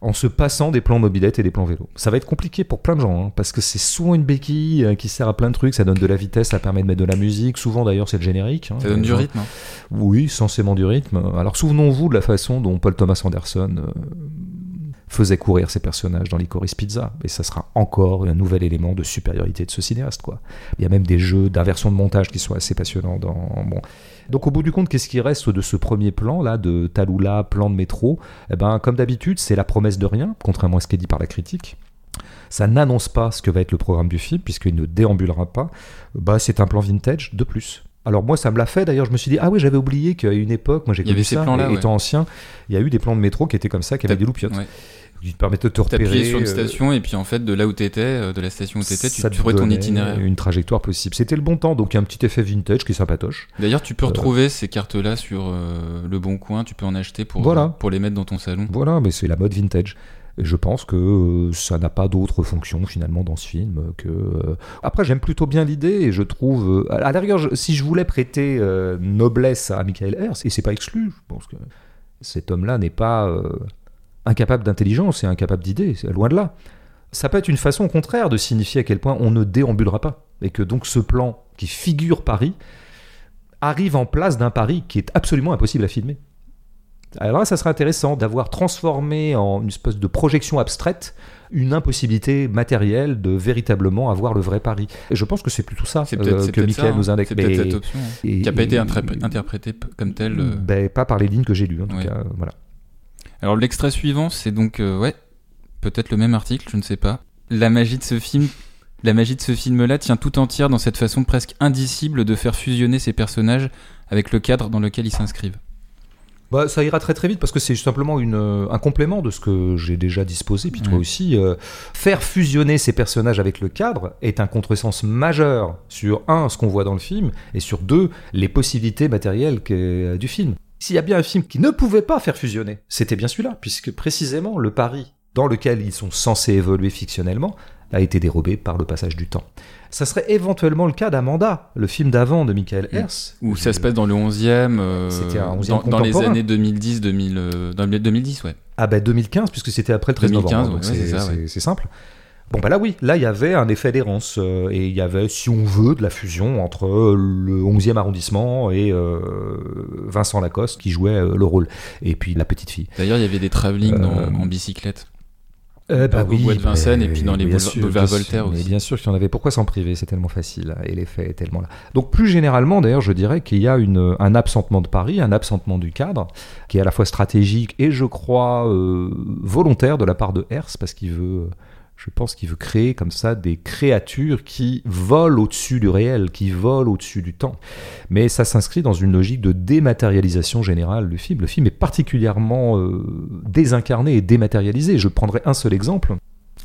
en se passant des plans mobilette et des plans vélo. Ça va être compliqué pour plein de gens, hein, parce que c'est souvent une béquille euh, qui sert à plein de trucs, ça donne de la vitesse, ça permet de mettre de la musique, souvent d'ailleurs c'est le générique. hein. Ça donne du Euh, rythme. hein. Oui, censément du rythme. Alors souvenons-vous de la façon dont Paul Thomas Anderson euh, faisait courir ses personnages dans Licorice Pizza, et ça sera encore un nouvel élément de supériorité de ce cinéaste. Quoi. Il y a même des jeux d'inversion de montage qui sont assez passionnants. Dans... Bon. Donc au bout du compte, qu'est-ce qui reste de ce premier plan là de Talula, plan de métro? Eh ben, Comme d'habitude, c'est la promesse de rien, contrairement à ce qui est dit par la critique. Ça n'annonce pas ce que va être le programme du film, puisqu'il ne déambulera pas. Bah, c'est un plan vintage de plus. Alors moi, ça me l'a fait. D'ailleurs, je me suis dit, ah oui, j'avais oublié qu'à une époque, moi j'ai connu ces ça, plans-là, et- ouais. étant ancien, il y a eu des plans de métro qui étaient comme ça, qui avaient des loupiottes, Ouais. Qui te permettaient de te repérer. Sur une euh, station et puis en fait de là où t'étais, euh, de la station où t'étais, tu trouvais ton itinéraire. Une trajectoire possible. C'était le bon temps, donc il y a un petit effet vintage qui est sympatoche. D'ailleurs, tu peux Euh, retrouver ces cartes-là sur le Bon Coin. Tu peux en acheter pour Voilà. pour les mettre dans ton salon. Voilà, mais c'est la mode vintage. Et je pense que ça n'a pas d'autre fonction finalement dans ce film que. Après, j'aime plutôt bien l'idée et je trouve. À la rigueur, si je voulais prêter noblesse à Michael Hers, et c'est pas exclu, je pense que cet homme-là n'est pas incapable d'intelligence et incapable d'idées, c'est loin de là. Ça peut être une façon au contraire de signifier à quel point on ne déambulera pas. Et que donc ce plan qui figure Paris arrive en place d'un Paris qui est absolument impossible à filmer. Alors là, ça serait intéressant d'avoir transformé en une espèce de projection abstraite une impossibilité matérielle de véritablement avoir le vrai Paris. Et je pense que c'est plutôt ça euh, que Michael ça, nous indique. C'est peut-être cette option. hein, et- Qui n'a pas été interprétée comme telle. euh. Ben, pas par les lignes que j'ai lues, en tout Ouais. cas. Voilà. Alors l'extrait suivant, c'est donc euh, ouais, peut-être le même article, je ne sais pas. La magie de ce film, la magie de ce film-là tient tout entière dans cette façon presque indicible de faire fusionner ces personnages avec le cadre dans lequel ils s'inscrivent. Bah, ça ira très très vite parce que c'est simplement une, euh, un complément de ce que j'ai déjà disposé, puis toi aussi. euh, faire fusionner ces personnages avec le cadre est un contresens majeur sur, un, ce qu'on voit dans le film, et sur, deux, les possibilités matérielles du film. S'il y a bien un film qui ne pouvait pas faire fusionner, c'était bien celui-là, puisque précisément le Paris dans lequel ils sont censés évoluer fictionnellement a été dérobé par le passage du temps. Ça serait éventuellement le cas d'Amanda, le film d'avant de Michael. Hers. Où ça se passe dans le 11e, euh, C'était un 11e dans, dans les années 2010, 2000, euh, dans les 2010, ouais. Ah bah 2015, puisque c'était après le 13 2015, novembre, ouais, ouais. c'est simple. Bon bah là oui, là il y avait un effet d'errance, euh, et il y avait, si on veut, de la fusion entre euh, le 11e arrondissement et euh, Vincent Lacoste qui jouait le rôle, et puis la petite fille. D'ailleurs, il y avait des travelling en bicyclette. Euh, bah oui, au bois de Vincennes et puis dans les boulevards- Voltaire sûr, mais aussi. bien sûr qu'il y en avait. Pourquoi s'en priver? C'est tellement facile et l'effet est tellement là. Donc plus généralement, d'ailleurs, je dirais qu'il y a une, un absentement de Paris, un absentement du cadre, qui est à la fois stratégique et, je crois, euh, volontaire de la part de Hers, parce qu'il veut, je pense qu'il veut créer comme ça des créatures qui volent au-dessus du réel, qui volent au-dessus du temps. Mais ça s'inscrit dans une logique de dématérialisation générale du film. Le film est particulièrement euh, désincarné et dématérialisé. Je prendrai un seul exemple.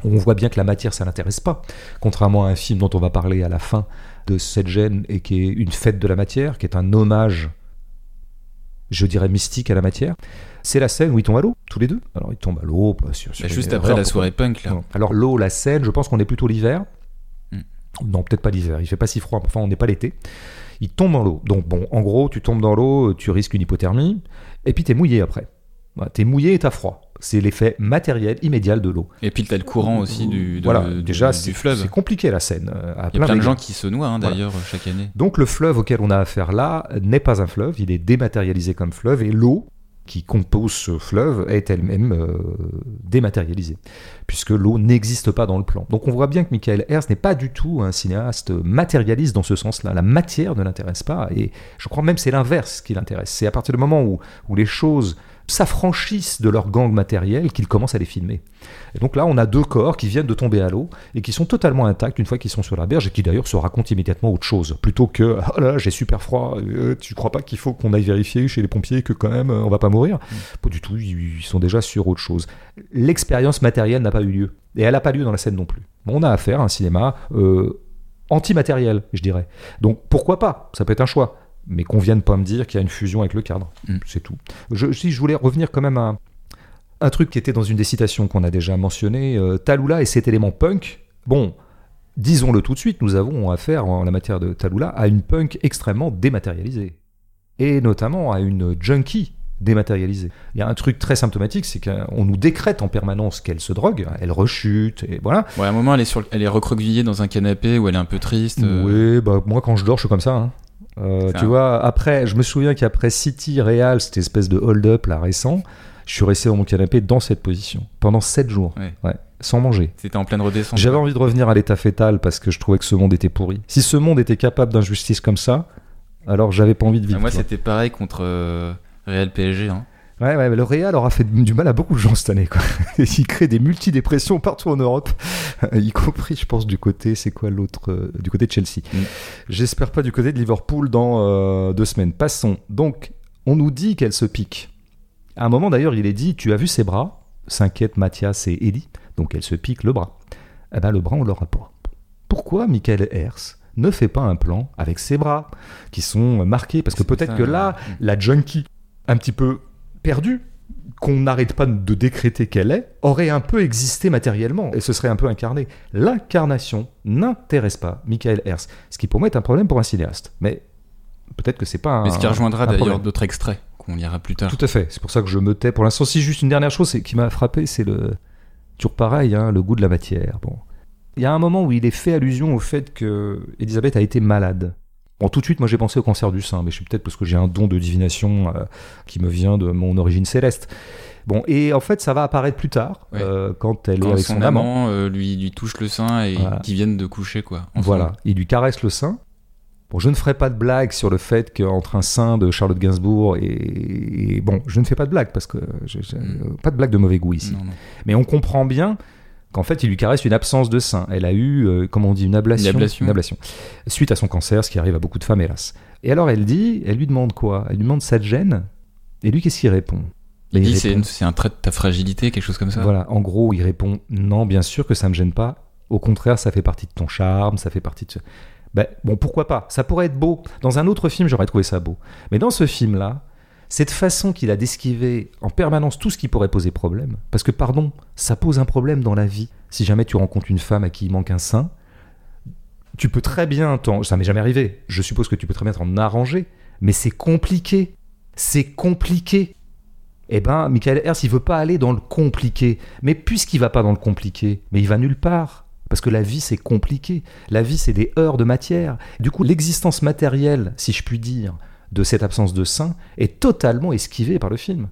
On voit bien que la matière, ça l'intéresse pas. Contrairement à un film dont on va parler à la fin de cette gêne et qui est une fête de la matière, qui est un hommage, je dirais, mystique à la matière. C'est la scène où ils tombent à l'eau, tous les deux. Alors ils tombent à l'eau, bah, sur, sur Bah, juste après la soirée punk, là. Alors l'eau, la Seine, je pense qu'on est plutôt l'hiver. Hmm. Non, peut-être pas l'hiver. Il fait pas si froid. Enfin, on n'est pas l'été. Il tombe dans l'eau. Donc bon, en gros, tu tombes dans l'eau, tu risques une hypothermie, et puis t'es mouillé après. Voilà, t'es mouillé et t'as froid. C'est l'effet matériel immédiat de l'eau. Et puis t'as le courant aussi du, de- voilà. Déjà, du fleuve. c'est compliqué la Seine. euh, à Il y a plein de gens qui se noient hein, Voilà. d'ailleurs chaque année. Donc le fleuve auquel on a affaire là n'est pas un fleuve, il est dématérialisé comme fleuve et l'eau qui compose ce fleuve est elle-même euh, dématérialisée, puisque l'eau n'existe pas dans le plan. Donc on voit bien que Michael Hers n'est pas du tout un cinéaste matérialiste dans ce sens-là. La matière ne l'intéresse pas, et je crois même c'est l'inverse qui l'intéresse. C'est à partir du moment où, où les choses s'affranchissent de leur gang matériel qu'il commence à les filmer. Et donc là, on a deux corps qui viennent de tomber à l'eau et qui sont totalement intacts une fois qu'ils sont sur la berge et qui d'ailleurs se racontent immédiatement autre chose. Plutôt que oh là, j'ai super froid, euh, tu crois pas qu'il faut qu'on aille vérifier chez les pompiers que quand même euh, on va pas mourir? Pas du tout, ils ils sont déjà sur autre chose. L'expérience matérielle n'a pas eu lieu et elle n'a pas lieu dans la scène non plus. On a affaire à un cinéma euh, antimatériel, je dirais. Donc pourquoi pas? Ça peut être un choix. Mais qu'on vienne pas me dire qu'il y a une fusion avec le cadre. Mm. C'est tout. Je, si je voulais revenir quand même à un truc qui était dans une des citations qu'on a déjà mentionné, euh, Talula et cet élément punk. Bon, disons-le tout de suite, nous avons affaire en la matière de Talula à une punk extrêmement dématérialisée. Et notamment à une junkie dématérialisée. Il y a un truc très symptomatique, c'est qu'on nous décrète en permanence qu'elle se drogue, elle rechute, et voilà. Ouais, à un moment, elle est, sur, le- elle est recroquevillée dans un canapé où elle est un peu triste. euh, Oui, bah moi quand je dors, je suis comme ça. hein. Euh, tu vois, après, je me souviens qu'après City Real, cette espèce de hold-up là récent, je suis resté dans mon canapé dans cette position pendant 7 jours, Ouais. sans manger. C'était en pleine redescente. J'avais envie de revenir à l'état fétal parce que je trouvais que ce monde était pourri. Si ce monde était capable d'injustice comme ça, alors j'avais pas envie de vivre. moi, c'était pareil contre euh, Real PSG. Hein. Ouais, ouais, le Real aura fait du mal à beaucoup de gens cette année. Quoi. Il crée des multidépressions partout en Europe, y compris, je pense, du côté, c'est quoi l'autre euh, Du côté de Chelsea. Mm. J'espère pas du côté de Liverpool dans euh, deux semaines. Passons. Donc, on nous dit qu'elle se pique. À un moment d'ailleurs, il est dit Tu as vu ses bras? S'inquiètent Mathias et Ellie. Donc, elle se pique le bras. Eh ben, le bras, on l'aura pas. Pourquoi Michael Hers ne fait pas un plan avec ses bras qui sont marqués? Parce que peut-être que là, la junkie, un petit peu perdue, qu'on n'arrête pas de décréter qu'elle est, aurait un peu existé matériellement et se serait un peu incarnée. L'incarnation n'intéresse pas Michael Hers, ce qui pour moi est un problème pour un cinéaste. Mais peut-être que c'est pas un. Mais ce qui rejoindra d'ailleurs d'autres extraits qu'on lira plus tard. Tout à fait. C'est pour ça que je me tais pour l'instant. Si juste une dernière chose qui m'a frappé, c'est le toujours pareil, hein, le goût de la matière. Bon, il y a un moment où il est fait allusion au fait que Elisabeth a été malade. Bon, tout de suite, moi j'ai pensé au cancer du sein, mais je suis peut-être parce que j'ai un don de divination euh, qui me vient de mon origine céleste. Bon, et en fait, ça va apparaître plus tard, Ouais. euh, quand elle Quand est avec son, son, amant. amant euh, lui, lui touche le sein et Voilà. qu'ils viennent de coucher, quoi. ensemble. Voilà, il lui caresse le sein. Bon, je ne ferai pas de blague sur le fait qu'entre un sein de Charlotte Gainsbourg et, et- bon, je ne fais pas de blague parce que je- je- Mm. pas de blague de mauvais goût ici. Non, non. Mais on comprend bien qu'en fait, il lui caresse une absence de sein. Elle a eu, euh, comment on dit, une ablation, Une ablation. suite à son cancer, ce qui arrive à beaucoup de femmes, hélas. Et alors, elle dit, elle lui demande quoi? Elle lui demande ça te gêne Et lui, qu'est-ce qu'il répond? Il dit c'est répond- c'est un trait de ta fragilité, quelque chose comme ça. Voilà, en gros, il répond non, bien sûr que ça me gêne pas. Au contraire, ça fait partie de ton charme, ça fait partie de. Ben, bon, pourquoi pas? Ça pourrait être beau. Dans un autre film, j'aurais trouvé ça beau. Mais dans ce film-là, cette façon qu'il a d'esquiver en permanence tout ce qui pourrait poser problème, parce que, pardon, ça pose un problème dans la vie. Si jamais tu rencontres une femme à qui il manque un sein, tu peux très bien t'en. Ça m'est jamais arrivé. Je suppose que tu peux très bien t'en arranger, mais c'est compliqué. C'est compliqué. Eh ben, Michael Hers, il veut pas aller dans le compliqué. Mais puisqu'il va pas dans le compliqué, mais il va nulle part. Parce que la vie, c'est compliqué. La vie, c'est des heures de matière. Du coup, l'existence matérielle, si je puis dire, de cette absence de sein est totalement esquivée par le film.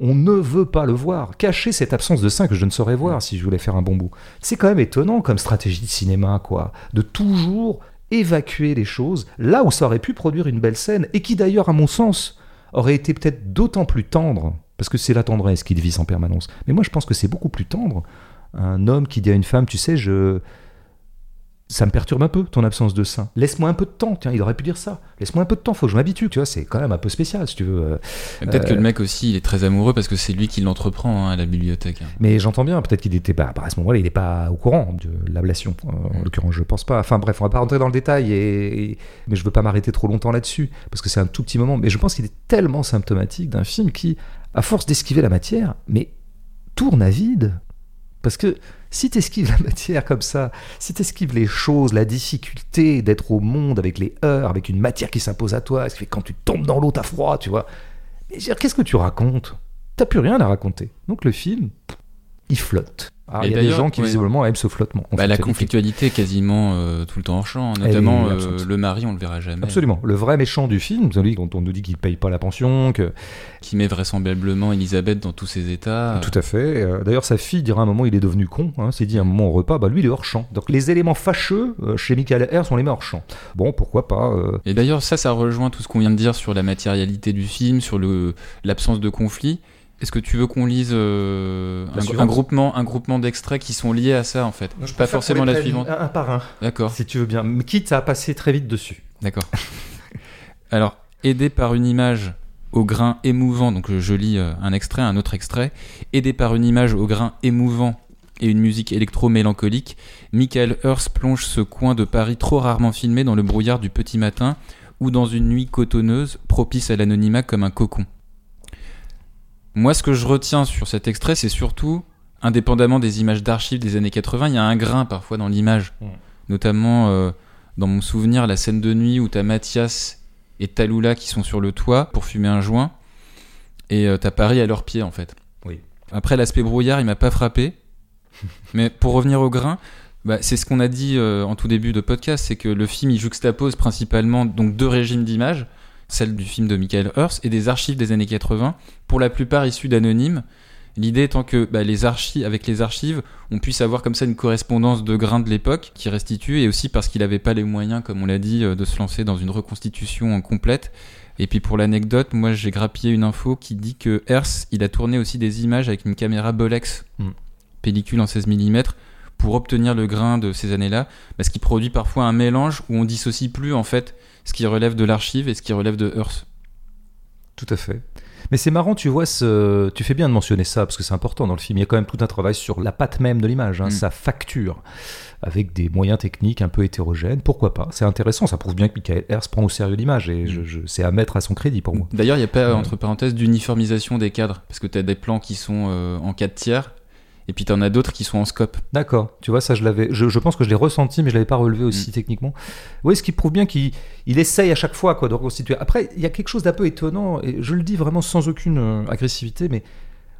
On ne veut pas le voir. Cacher cette absence de sein que je ne saurais voir si je voulais faire un bon bout. C'est quand même étonnant comme stratégie de cinéma, quoi. De toujours évacuer les choses là où ça aurait pu produire une belle scène et qui d'ailleurs, à mon sens, aurait été peut-être d'autant plus tendre, parce que c'est la tendresse qu'il vise en permanence. Mais moi, je pense que c'est beaucoup plus tendre. Un homme qui dit à une femme, tu sais, je... Ça me perturbe un peu, ton absence de sein. Laisse-moi un peu de temps, tiens, il aurait pu dire ça. Laisse-moi un peu de temps, faut que je m'habitue, tu vois, c'est quand même un peu spécial, si tu veux. euh. Peut-être Euh, que le mec aussi, il est très amoureux parce que c'est lui qui l'entreprend hein, à la bibliothèque. hein. Mais j'entends bien, peut-être qu'il était pas, bah, à ce moment-là, il n'est pas au courant de l'ablation. Euh, en l'occurrence, je pense pas. Enfin bref, on va pas rentrer dans le détail, et, et- mais je veux pas m'arrêter trop longtemps là-dessus, parce que c'est un tout petit moment. Mais je pense qu'il est tellement symptomatique d'un film qui, à force d'esquiver la matière, mais tourne à vide. Parce que si tu esquives la matière comme ça, si tu esquives les choses, la difficulté d'être au monde avec les heures, avec une matière qui s'impose à toi, ce qui fait quand tu tombes dans l'eau, t'as froid, tu vois. Mais qu'est-ce que tu racontes? T'as plus rien à raconter. Donc le film, il flotte. Alors, Et il y a des gens qui ouais. visiblement aiment ce flottement. Bah, la conflictualité. est quasiment euh, tout le temps en champ, notamment euh, le mari, on le verra jamais. Absolument. Le vrai méchant du film, celui dont on nous dit qu'il paye pas la pension, que Qui met vraisemblablement Elisabeth dans tous ses états. Tout à fait. Euh, D'ailleurs, sa fille dira à un moment il est devenu con. Hein, s'est dit à un moment au repas, bah lui il est hors champ. Donc les éléments fâcheux chez Michael Hers, on les met hors champ. Bon, pourquoi pas. euh, Et d'ailleurs, ça, ça rejoint tout ce qu'on vient de dire sur la matérialité du film, sur l'absence de conflit. Est-ce que tu veux qu'on lise euh, un, groupement, un groupement d'extraits qui sont liés à ça en fait? Pas forcément la suivante. Un, un par un, D'accord, si tu veux bien. Mais quitte à passer très vite dessus. d'accord. Alors, aidé par une image au grain émouvant, donc euh, je lis euh, un extrait, un autre extrait, aidé par une image au grain émouvant et une musique électro-mélancolique, Michael Hers plonge ce coin de Paris trop rarement filmé dans le brouillard du petit matin ou dans une nuit cotonneuse propice à l'anonymat comme un cocon. Moi, ce que je retiens sur cet extrait, c'est surtout, indépendamment des images d'archives des années 80, il y a un grain parfois dans l'image. Mm. Notamment, euh, dans mon souvenir, la scène de nuit où t'as Mathias et Talula qui sont sur le toit pour fumer un joint, et euh, t'as Paris à leurs pieds, en fait. Oui. Après, l'aspect brouillard, il m'a pas frappé. Mais pour revenir au grain, bah, c'est ce qu'on a dit euh, en tout début de podcast, c'est que le film il juxtapose principalement donc deux régimes d'images, celle du film de Michael Hers et des archives des années 80, pour la plupart issues d'anonymes. L'idée étant que bah, les archives, avec les archives, on puisse avoir comme ça une correspondance de grains de l'époque qui restitue, et aussi parce qu'il n'avait pas les moyens, comme on l'a dit, euh, de se lancer dans une reconstitution complète. Et puis pour l'anecdote, moi j'ai grappillé une info qui dit que Hers, il a tourné aussi des images avec une caméra Bolex, Mm. pellicule en 16 mm, pour obtenir le grain de ces années-là, parce qu'il produit parfois un mélange où on dissocie plus en fait ce qui relève de l'archive et ce qui relève de Hearst. Tout à fait. Mais c'est marrant, tu vois, ce... tu fais bien de mentionner ça, parce que c'est important dans le film. Il y a quand même tout un travail sur la patte même de l'image, hein, Mm. sa facture, avec des moyens techniques un peu hétérogènes. Pourquoi pas? C'est intéressant, ça prouve bien que Michael Hers prend au sérieux l'image, et je, je- c'est à mettre à son crédit pour moi. D'ailleurs, il n'y a pas, Ouais. entre parenthèses, d'uniformisation des cadres, parce que tu as des plans qui sont euh, en 4 tiers, et puis tu en as d'autres qui sont en scope. D'accord, tu vois, ça je l'avais. Je, je pense que je l'ai ressenti, mais je l'avais pas relevé aussi Mm. techniquement. Oui, ce qui prouve bien qu'il il essaye à chaque fois quoi, de reconstituer. Après, il y a quelque chose d'un peu étonnant, et je le dis vraiment sans aucune euh, agressivité, mais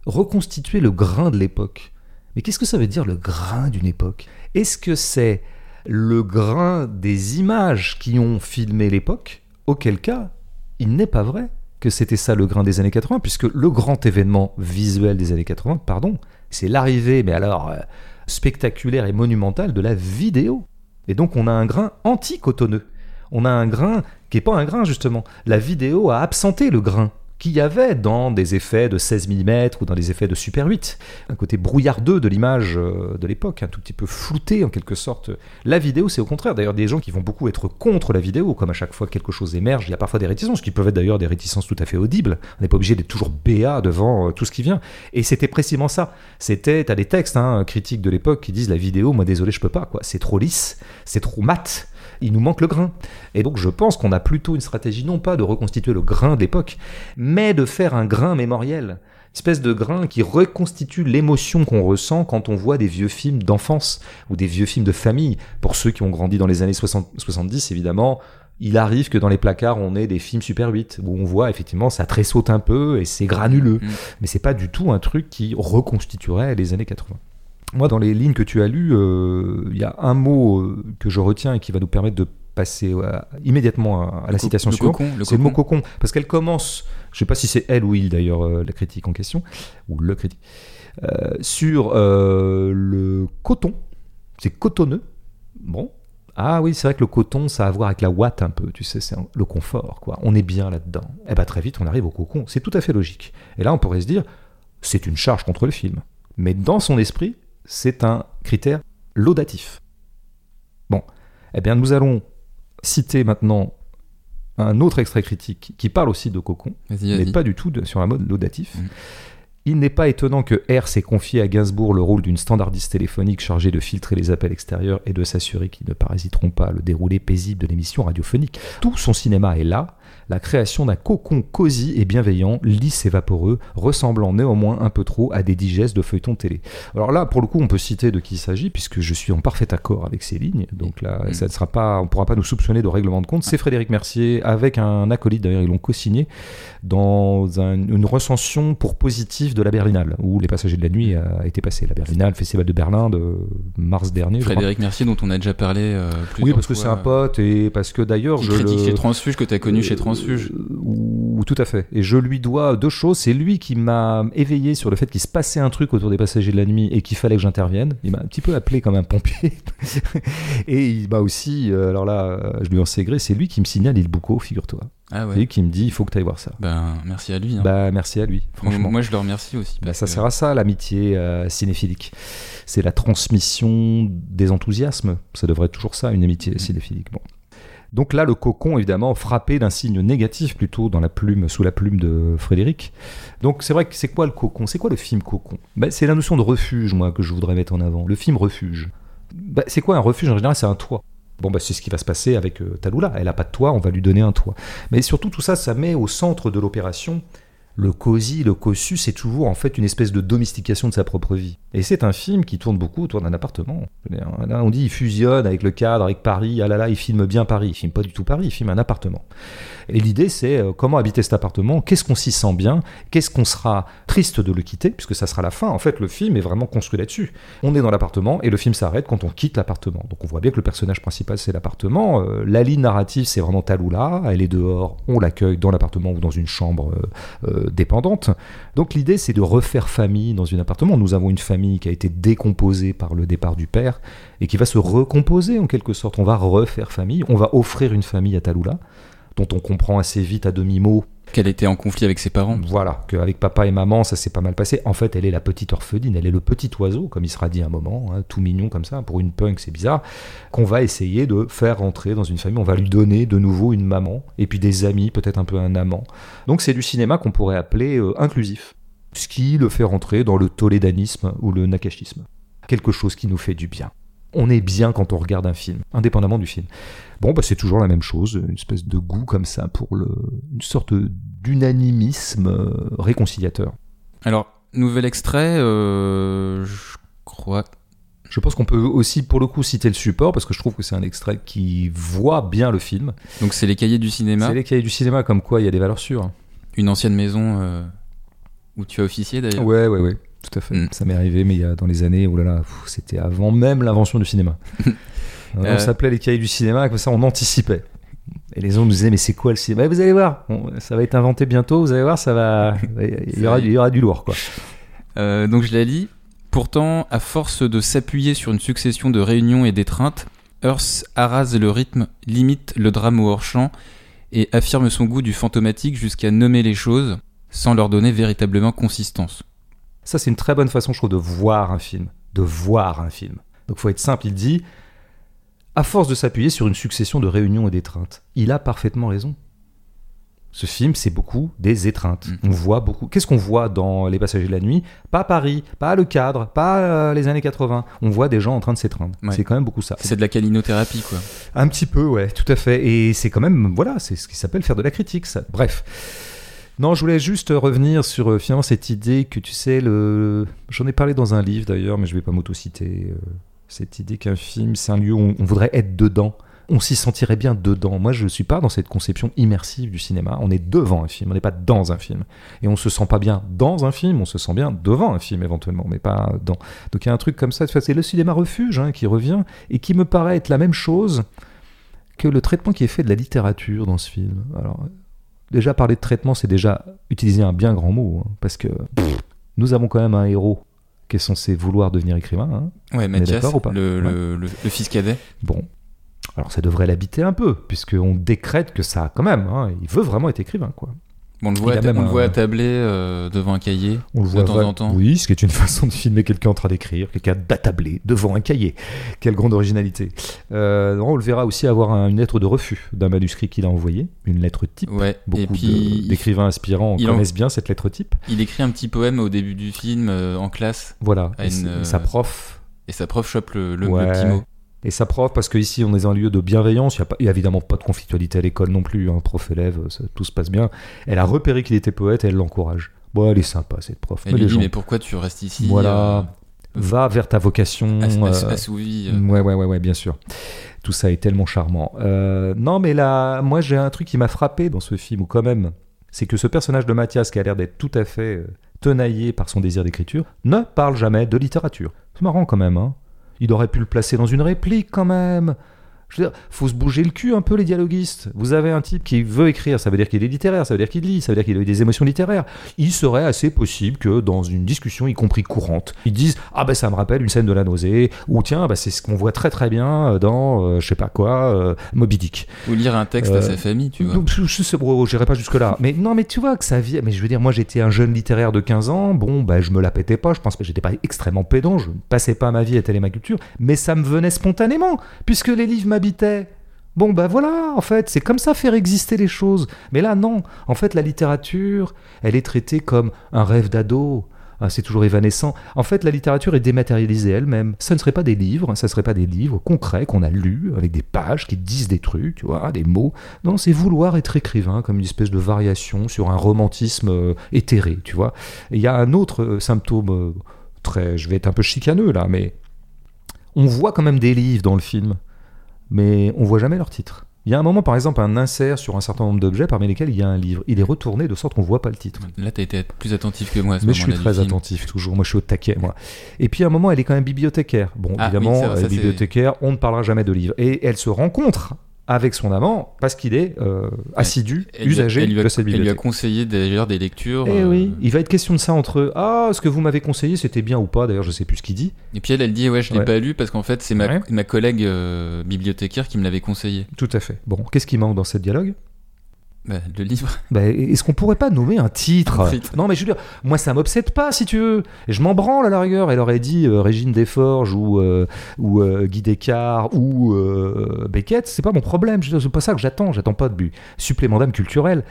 reconstituer le grain de l'époque. Mais qu'est-ce que ça veut dire le grain d'une époque? Est-ce que c'est le grain des images qui ont filmé l'époque, auquel cas, il n'est pas vrai que c'était ça le grain des années 80, puisque le grand événement visuel des années 80, pardon, c'est l'arrivée, mais alors euh, spectaculaire et monumentale de la vidéo. Et donc on a un grain anti-cotonneux. On a un grain qui n'est pas un grain justement. La vidéo a absenté le grain qu'il y avait dans des effets de 16 mm ou dans des effets de Super 8. Un côté brouillardeux de l'image euh, de l'époque, un tout petit peu flouté en quelque sorte. La vidéo, c'est au contraire. D'ailleurs, des gens qui vont beaucoup être contre la vidéo, comme à chaque fois que quelque chose émerge, il y a parfois des réticences, qui peuvent être d'ailleurs des réticences tout à fait audibles. On n'est pas obligé d'être toujours béat devant euh, tout ce qui vient. Et c'était précisément ça. C'était, t'as des textes hein, critiques de l'époque qui disent la vidéo, moi désolé, je peux pas, quoi. C'est trop lisse, c'est trop mat il nous manque le grain. Et donc je pense qu'on a plutôt une stratégie non pas de reconstituer le grain d'époque, mais de faire un grain mémoriel. Une espèce de grain qui reconstitue l'émotion qu'on ressent quand on voit des vieux films d'enfance ou des vieux films de famille. Pour ceux qui ont grandi dans les années 60, 70, évidemment, il arrive que dans les placards on ait des films Super 8 où on voit effectivement ça tressaute un peu et c'est granuleux. Mm. Mais c'est pas du tout un truc qui reconstituerait les années 80. Moi, dans les lignes que tu as lues, euh, il y a un mot euh, que je retiens et qui va nous permettre de passer euh, immédiatement à, la citation suivante. C'est le mot cocon, parce qu'elle commence, je ne sais pas si c'est elle ou il d'ailleurs, la critique en question, ou le critique, sur le coton. C'est cotonneux. Bon. Ah oui, c'est vrai que le coton, ça a à voir avec la ouate un peu, tu sais, c'est le confort, quoi. On est bien là-dedans. Eh bien très vite, on arrive au cocon. C'est tout à fait logique. Et là, on pourrait se dire, c'est une charge contre le film. Mais dans son esprit, c'est un critère laudatif. Bon, eh bien nous allons citer maintenant un autre extrait critique qui parle aussi de Cocon, mais pas du tout sur un mode laudatif. Mm. Il n'est pas étonnant que R s'est confié à Gainsbourg le rôle d'une standardiste téléphonique chargée de filtrer les appels extérieurs et de s'assurer qu'ils ne parasiteront pas le déroulé paisible de l'émission radiophonique. Tout son cinéma est là, la création d'un cocon cosy et bienveillant, lisse et vaporeux, ressemblant néanmoins un peu trop à des digestes de feuilletons télé. Alors là, pour le coup, on peut citer de qui il s'agit, puisque je suis en parfait accord avec ces lignes, donc là, mm. ça ne sera pas, on ne pourra pas nous soupçonner de règlement de compte. C'est Frédéric Mercier, avec un acolyte, d'ailleurs, ils l'ont co-signé, dans une recension pour positif de la Berlinale, où Les Passagers de la Nuit a été passé. La Berlinale, Festival de Berlin de mars dernier. Frédéric Mercier, dont on a déjà parlé euh, Oui, parce que c'est un pote, et parce que d'ailleurs, je. le... chez Transfuge, que tu as connu chez Transfuge ou, tout à fait. Et je lui dois deux choses. C'est lui qui m'a éveillé sur le fait qu'il se passait un truc autour des passagers de la nuit et qu'il fallait que j'intervienne. Il m'a un petit peu appelé comme un pompier. et il m'a aussi, euh, alors là, euh, je lui en sais gré, c'est lui qui me signale Il Bouco, figure-toi. Ah ouais. C'est lui qui me dit il faut que tu ailles voir ça. Ben merci à lui. Hein. Bah merci à lui. Franchement. Moi je le remercie aussi. Bah, ça sert à ça l'amitié euh, cinéphilique. C'est la transmission des enthousiasmes. Ça devrait être toujours ça une amitié mm. cinéphilique. Bon. Donc là, le cocon, évidemment, frappé d'un signe négatif plutôt dans la plume, sous la plume de Frédéric. Donc c'est vrai que c'est quoi le cocon? C'est quoi le film cocon? Ben, C'est la notion de refuge, moi, que je voudrais mettre en avant. Le film refuge. Ben, c'est quoi un refuge? En général, c'est un toit. Bon, bah, c'est ce qui va se passer avec euh, Taloula. Elle n'a pas de toit, on va lui donner un toit. Mais surtout, tout ça, ça met au centre de l'opération le cosy, le cossu, c'est toujours en fait une espèce de domestication de sa propre vie. Et c'est un film qui tourne beaucoup autour d'un appartement. Là, on dit il fusionne avec le cadre, avec Paris. Ah là là, il filme bien Paris. Il filme pas du tout Paris, il filme un appartement. Et l'idée, c'est euh, comment habiter cet appartement, qu'est-ce qu'on s'y sent bien, qu'est-ce qu'on sera triste de le quitter, puisque ça sera la fin. En fait, le film est vraiment construit là-dessus. On est dans l'appartement et le film s'arrête quand on quitte l'appartement. Donc on voit bien que le personnage principal, c'est l'appartement. Euh, la ligne narrative, c'est vraiment Taloula. Elle est dehors, on l'accueille dans l'appartement ou dans une chambre euh, dépendante. Donc l'idée, c'est de refaire famille dans un appartement. Nous avons une famille qui a été décomposée par le départ du père et qui va se recomposer en quelque sorte. On va refaire famille, on va offrir une famille à Taloula dont on comprend assez vite à demi-mot qu'elle était en conflit avec ses parents. Voilà, qu'avec papa et maman, ça s'est pas mal passé. En fait, elle est la petite orpheline, elle est le petit oiseau, comme il sera dit un moment, hein, tout mignon comme ça, pour une punk, c'est bizarre, qu'on va essayer de faire rentrer dans une famille. On va lui donner de nouveau une maman, et puis des amis, peut-être un peu un amant. Donc c'est du cinéma qu'on pourrait appeler euh, inclusif, ce qui le fait rentrer dans le tolédanisme ou le nakashisme. Quelque chose qui nous fait du bien on est bien quand on regarde un film, indépendamment du film. Bon, bah, c'est toujours la même chose, une espèce de goût comme ça pour le, une sorte d'unanimisme euh, réconciliateur. Alors, nouvel extrait, euh, je crois. Je pense qu'on peut aussi, pour le coup, citer le support, parce que je trouve que c'est un extrait qui voit bien le film. Donc, c'est les cahiers du cinéma C'est les cahiers du cinéma, comme quoi il y a des valeurs sûres. Une ancienne maison euh, où tu as officié d'ailleurs Ouais, ouais, ouais. Tout à fait. Mm. Ça m'est arrivé, mais il y a dans les années, oh là là, c'était avant même l'invention du cinéma. On Euh, s'appelait les cahiers du cinéma, comme ça on anticipait. Et les gens nous disaient, mais c'est quoi le cinéma? Vous allez voir, ça va être inventé bientôt, vous allez voir, ça va. Il y aura, il y aura du lourd, quoi. Euh, donc je la lis. Pourtant, à force de s'appuyer sur une succession de réunions et d'étreintes, Hearst arrase le rythme, limite le drame au hors-champ et affirme son goût du fantomatique jusqu'à nommer les choses sans leur donner véritablement consistance. Ça, c'est une très bonne façon, je trouve, de voir un film. De voir un film. Donc, faut être simple. Il dit, à force de s'appuyer sur une succession de réunions et d'étreintes, il a parfaitement raison. Ce film, c'est beaucoup des étreintes. Mhm. On voit beaucoup. Qu'est-ce qu'on voit dans Les Passagers de la Nuit? Pas Paris, pas le cadre, pas euh, les années 80. On voit des gens en train de s'étreindre. Ouais. C'est quand même beaucoup ça. C'est de la calinothérapie, quoi. Un petit peu, ouais, tout à fait. Et c'est quand même, voilà, c'est ce qui s'appelle faire de la critique, ça. Bref. Non, je voulais juste revenir sur euh, finalement cette idée que tu sais, le... j'en ai parlé dans un livre d'ailleurs, mais je vais pas m'autociter. euh, cette idée qu'un film, c'est un lieu où on, voudrait être dedans. On s'y sentirait bien dedans. Moi, je ne suis pas dans cette conception immersive du cinéma. On est devant un film, on n'est pas dans un film. Et on se sent pas bien dans un film, on se sent bien devant un film éventuellement, mais pas dans. Donc il y a un truc comme ça. C'est le cinéma refuge hein, qui revient et qui me paraît être la même chose que le traitement qui est fait de la littérature dans ce film. Alors, déjà parler de traitement, c'est déjà utiliser un bien grand mot, hein, parce que pff, nous avons quand même un héros qui est censé vouloir devenir écrivain. hein. Ouais, Mathias, d'accord ou pas le, le- le- le fils cadet. Bon, alors ça devrait l'habiter un peu, puisqu'on décrète que ça, quand même, hein, il veut vraiment être écrivain, quoi. On le voit, Il a atta- même on le un- voit attabler euh, devant un cahier On le de voit temps va- en temps. Oui, ce qui est une façon de filmer quelqu'un en train d'écrire, quelqu'un d'attablé devant un cahier. Quelle grande originalité. Euh, non, on le verra aussi avoir un- une lettre de refus d'un manuscrit qu'il a envoyé, une lettre type. Ouais, Beaucoup de- d'écrivains aspirants il en- connaissent bien cette lettre type. il écrit un petit poème au début du film euh, en classe Voilà. Et une, Sa prof. et sa prof chope le, le- le Ouais. petit mot. Et sa prof, parce qu'ici on est dans un lieu de bienveillance, il n'y a, pas- il y a évidemment pas de conflictualité à l'école non plus, hein, prof-élève, ça- tout se passe bien. Elle a repéré qu'il était poète et elle l'encourage. Bon, elle est sympa cette prof. Elle Mais lui les dit gens, mais pourquoi tu restes ici Voilà. euh, Va vers ta vocation. ass- ass- euh, assouvi, euh. Ouais, ouais, ouais, ouais, bien sûr. Tout ça est tellement charmant. Euh, non, mais là, moi, j'ai un truc qui m'a frappé dans ce film, ou quand même, c'est que ce personnage de Mathias, qui a l'air d'être tout à fait euh, tenaillé par son désir d'écriture, ne parle jamais de littérature. C'est marrant quand même, hein. Il aurait pu le placer dans une réplique quand même. Je veux dire, faut se bouger le cul un peu les dialoguistes. Vous avez un type qui veut écrire, ça veut dire qu'il est littéraire, ça veut dire qu'il lit, ça veut dire qu'il a eu des émotions littéraires. Il serait assez possible que dans une discussion, y compris courante, ils disent ah ben ça me rappelle une scène de la nausée ou tiens bah, c'est ce qu'on voit très très bien euh, dans euh, je sais pas quoi euh, Moby Dick. Ou lire un texte Euh, à sa famille, tu vois. Donc, je, je j'irai pas jusque là. Mais non, mais tu vois que ça vient. Mais je veux dire, moi, j'étais un jeune littéraire de 15 ans. Bon, bah, je me la pétais pas. Je pense que j'étais pas extrêmement pédant. Je passais pas ma vie à telle ma culture. Mais ça me venait spontanément, puisque les livres Bon, bah voilà, en fait, c'est comme ça faire exister les choses. Mais là, non. En fait, la littérature, elle est traitée comme un rêve d'ado. Ah, c'est toujours évanescent. En fait, la littérature est dématérialisée elle-même. Ça ne serait pas des livres, ça ne serait pas des livres concrets qu'on a lus avec des pages qui disent des trucs, tu vois, des mots. Non, c'est vouloir être écrivain comme une espèce de variation sur un romantisme euh, éthéré, tu vois. Il y a un autre euh, symptôme euh, très, je vais être un peu chicaneux là, mais on voit quand même des livres dans le film, mais on voit jamais leur titre. Il y a un moment, par exemple, un insert sur un certain nombre d'objets parmi lesquels il y a un livre. Il est retourné de sorte qu'on voit pas le titre. Là, t'as été plus attentif que moi à ce Mais je suis très attentif toujours. Moi, je suis au taquet, moi. Et puis à un moment, elle est quand même bibliothécaire. Bon, Ah, évidemment, oui, ça, ça, bibliothécaire, on ne parlera jamais de livres. Et elle se rencontre avec son amant parce qu'il est euh, assidu, usager elle lui a- de cette Elle lui a bibliothèque. conseillé d'ailleurs des lectures. Eh euh, oui, il va être question de ça entre eux. Ah, ce que vous m'avez conseillé, c'était bien ou pas D'ailleurs, je sais plus ce qu'il dit. Et puis elle, elle dit ouais, je l'ai Ouais. pas lu parce qu'en fait c'est ma, Ouais. ma collègue euh, bibliothécaire qui me l'avait conseillé. Tout à fait. Bon, qu'est-ce qui manque dans ce dialogue? Le livre. Bah, Est-ce qu'on pourrait pas nommer un titre? Non, mais je veux dire, moi ça m'obsède pas si tu veux. Et je m'en branle à la rigueur. Elle aurait dit euh, Régine Desforges ou, euh, ou euh, Guy Descartes ou Beckett, c'est pas mon problème. C'est pas ça que j'attends. J'attends pas de but supplément d'âme culturelle.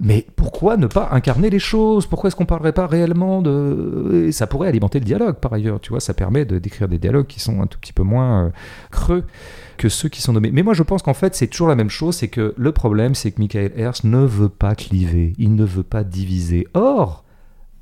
Mais pourquoi ne pas incarner les choses? Pourquoi est-ce qu'on parlerait pas réellement de... Ça pourrait alimenter le dialogue par ailleurs, tu vois, ça permet de d'écrire des dialogues qui sont un tout petit peu moins euh, creux que ceux qui sont nommés. Mais moi je pense qu'en fait c'est toujours la même chose, c'est que le problème c'est que Michael Hearst ne veut pas cliver, il ne veut pas diviser. Or,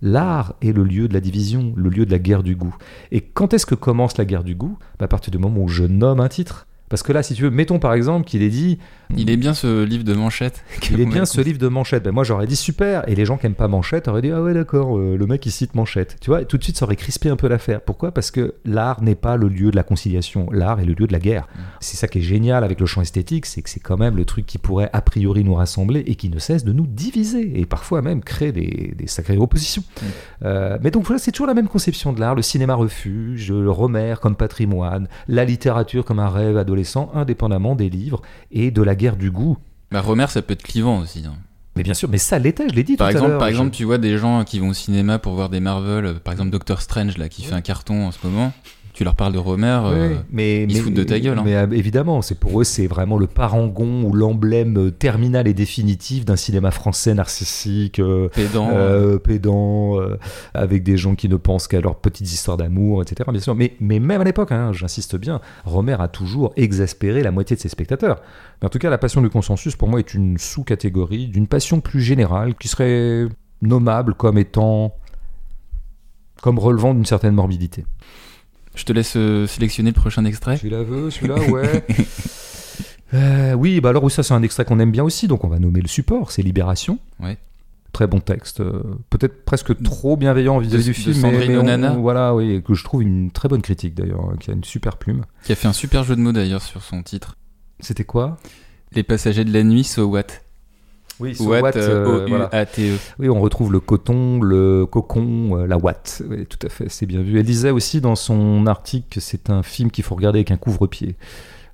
l'art est le lieu de la division, le lieu de la guerre du goût. Et quand est-ce que commence la guerre du goût? Bah, À partir du moment où je nomme un titre. Parce que là, si tu veux, mettons par exemple qu'il ait dit. Il est bien ce livre de Manchette. Il est bien ce livre de Manchette. Ben, moi, j'aurais dit super. Et les gens qui aiment pas Manchette auraient dit ah ouais, d'accord, euh, le mec il cite Manchette. Tu vois, tout de suite, ça aurait crispé un peu l'affaire. Pourquoi? Parce que l'art n'est pas le lieu de la conciliation. L'art est le lieu de la guerre. Mm. C'est ça qui est génial avec le champ esthétique, c'est que c'est quand même le truc qui pourrait a priori nous rassembler et qui ne cesse de nous diviser et parfois même créer des, des sacrées oppositions. Mm. Euh, mais donc voilà, c'est toujours la même conception de l'art. Le cinéma refuge, le Romer comme patrimoine, la littérature comme un rêve adolescent, indépendamment des livres et de la guerre du goût. Bah, Romer, ça peut être clivant aussi. hein. Mais bien sûr, mais ça l'était, je l'ai dit Par tout à exemple, l'heure. par exemple, tu vois des gens qui vont au cinéma pour voir des Marvel, euh, par exemple Doctor Strange là, qui fait un carton en ce moment. Tu leur parles de Romer, euh, mais, ils se foutent de ta gueule, hein. Mais euh, évidemment, c'est pour eux, c'est vraiment le parangon ou l'emblème euh, terminal et définitif d'un cinéma français narcissique, euh, pédant. euh, pédant, euh, avec des gens qui ne pensent qu'à leurs petites histoires d'amour, etc. Bien sûr. Mais, mais même à l'époque, hein, j'insiste bien, Romer a toujours exaspéré la moitié de ses spectateurs. Mais en tout cas, la passion du consensus, pour moi, est une sous-catégorie d'une passion plus générale qui serait nommable comme étant. comme relevant d'une certaine morbidité. Je te laisse euh, sélectionner le prochain extrait. Celui-là veut, celui-là, ouais. Euh, oui, bah alors oui, ça c'est un extrait qu'on aime bien aussi, donc on va nommer le support, c'est Libération. Ouais. Très bon texte, euh, peut-être presque trop bienveillant vis-à-vis du film, mais, Sandrine mais on- Onana. voilà, oui, et que je trouve une très bonne critique d'ailleurs, hein, qui a une super plume. Qui a fait un super jeu de mots d'ailleurs sur son titre. C'était quoi? Les passagers de la nuit, so what? Oui, Watt, euh. Oui, on retrouve le coton, le cocon, euh, la watt. Oui, tout à fait, c'est bien vu. Elle disait aussi dans son article que c'est un film qu'il faut regarder avec un couvre-pied.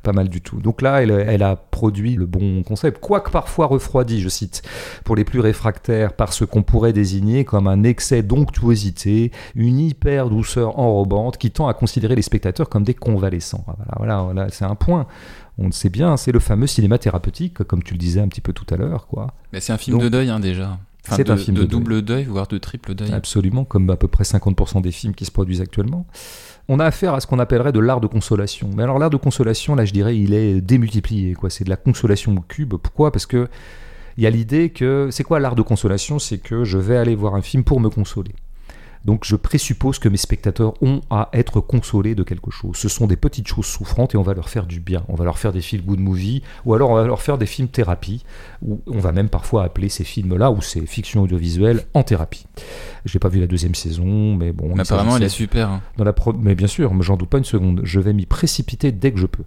Pas mal du tout. Donc là, elle, elle a produit le bon concept, quoique parfois refroidi, je cite, pour les plus réfractaires, par ce qu'on pourrait désigner comme un excès d'onctuosité, une hyper douceur enrobante qui tend à considérer les spectateurs comme des convalescents. Ah, Voilà, voilà, voilà, c'est un point. On le sait bien, c'est le fameux cinéma thérapeutique, comme tu le disais un petit peu tout à l'heure, quoi. Mais c'est un film Donc- de deuil hein, déjà. Enfin, C'est de, un film de de deuil. double deuil, voire de triple deuil. Absolument, comme à peu près 50% des films qui se produisent actuellement. On a affaire à ce qu'on appellerait de l'art de consolation. Mais alors l'art de consolation, là je dirais, il est démultiplié. quoi. C'est de la consolation au cube. Pourquoi? Parce que il y a l'idée que... C'est quoi l'art de consolation? C'est que je vais aller voir un film pour me consoler. Donc je présuppose que mes spectateurs ont à être consolés de quelque chose. Ce sont des petites choses souffrantes et on va leur faire du bien. On va leur faire des feel good movies ou alors on va leur faire des films thérapie ou on va même parfois appeler ces films-là ou ces fictions audiovisuelles en thérapie. J'ai pas vu la deuxième saison, mais bon. Mais apparemment, elle est super. hein. dans la pro- mais bien sûr, mais j'en doute pas une seconde. Je vais m'y précipiter dès que je peux.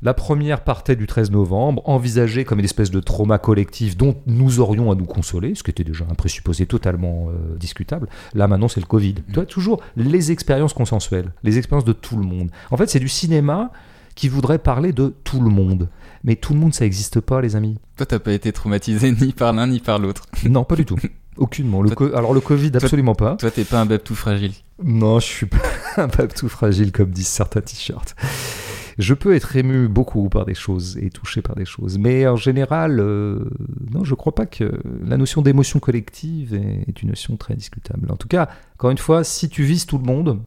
La première partait du 13 novembre, envisagée comme une espèce de trauma collectif dont nous aurions à nous consoler, ce qui était déjà un présupposé totalement euh, discutable. Là maintenant c'est le Covid. Tu vois, toujours les expériences consensuelles, les expériences de tout le monde. En fait c'est du cinéma qui voudrait parler de tout le monde. Mais tout le monde ça n'existe pas les amis. Toi, t'as pas été traumatisé ni par l'un ni par l'autre. Non pas du tout. Aucunement. Le co- Alors le Covid absolument pas. Toi, t'es pas un beb tout fragile. Non, je suis pas un pape tout fragile comme disent certains t-shirts. Je peux être ému beaucoup par des choses et touché par des choses, mais en général, euh, non, je crois pas que la notion d'émotion collective est, est une notion très discutable. En tout cas, encore une fois, si tu vises tout le monde,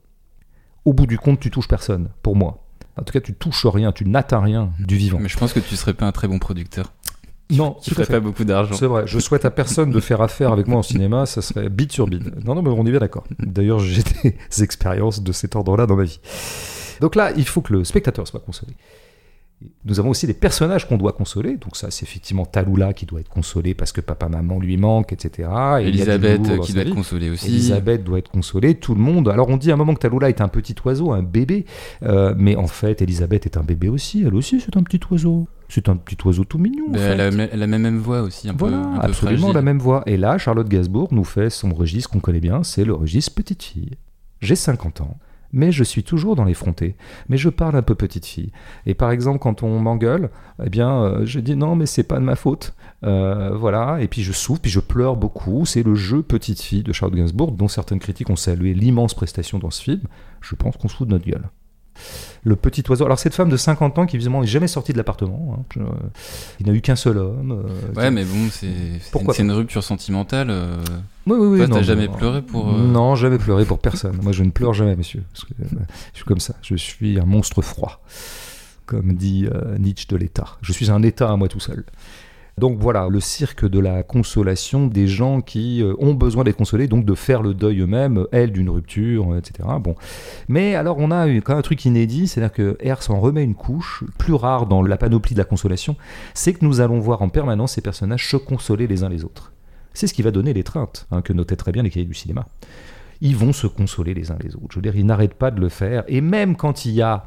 au bout du compte, tu touches personne, pour moi. En tout cas, tu touches rien, tu n'atteins rien du vivant. Mais je pense que tu serais pas un très bon producteur. Non, Tu ferais pas beaucoup d'argent. C'est vrai, je souhaite à personne de faire affaire avec moi en cinéma, ça serait bide sur bide. Non, non, mais on est bien d'accord. D'ailleurs, j'ai des expériences de cet ordre-là dans ma vie. Donc là, il faut que le spectateur soit consolé. Nous avons aussi des personnages qu'on doit consoler. Donc ça, c'est effectivement Talula qui doit être consolé parce que papa-maman lui manque, etc. Et Elisabeth, qui doit être consolée aussi. Elisabeth doit être consolée, tout le monde. Alors on dit à un moment que Talula est un petit oiseau, un bébé, Euh, mais en fait Elisabeth est un bébé aussi. Elle aussi c'est un petit oiseau. C'est un petit oiseau tout mignon. en Mais fait. elle, a, elle a même même voix aussi, un Voilà, peu, un peu absolument fragile. la même voix. Et là, Charlotte Gainsbourg nous fait son registre qu'on connaît bien, c'est le registre petite fille. J'ai 50 ans, mais je suis toujours dans l'effronté. Mais je parle un peu petite fille. Et par exemple, quand on m'engueule, eh bien, euh, je dis non, mais c'est pas de ma faute. Euh, voilà. Et puis je souffre, puis je pleure beaucoup. C'est le jeu petite fille de Charlotte Gainsbourg, dont certaines critiques ont salué l'immense prestation dans ce film. Je pense qu'on se fout de notre gueule. Le petit oiseau. Alors cette femme de 50 ans qui visiblement n'est jamais sortie de l'appartement. hein. Je- il n'a eu qu'un seul homme. euh, Ouais, mais bon, c'est une, une rupture sentimentale. euh, Oui, oui, oui. Toi, t'as jamais non. pleuré pour, euh, Non, jamais pleuré pour personne. Moi, je ne pleure jamais, monsieur. Parce que, je suis comme ça. Je suis un monstre froid. Comme dit Nietzsche de l'État. Je suis un État à moi tout seul. Donc voilà, le cirque de la consolation des gens qui euh, ont besoin d'être consolés, donc de faire le deuil eux-mêmes, elle d'une rupture, etc. Bon. Mais alors on a quand même un truc inédit, c'est-à-dire que R s'en remet une couche, plus rare dans la panoplie de la consolation, c'est que nous allons voir en permanence ces personnages se consoler les uns les autres. C'est ce qui va donner l'étreinte, hein, que notaient très bien les cahiers du cinéma. Ils vont se consoler les uns les autres. Je veux dire, ils n'arrêtent pas de le faire. Et même quand il y a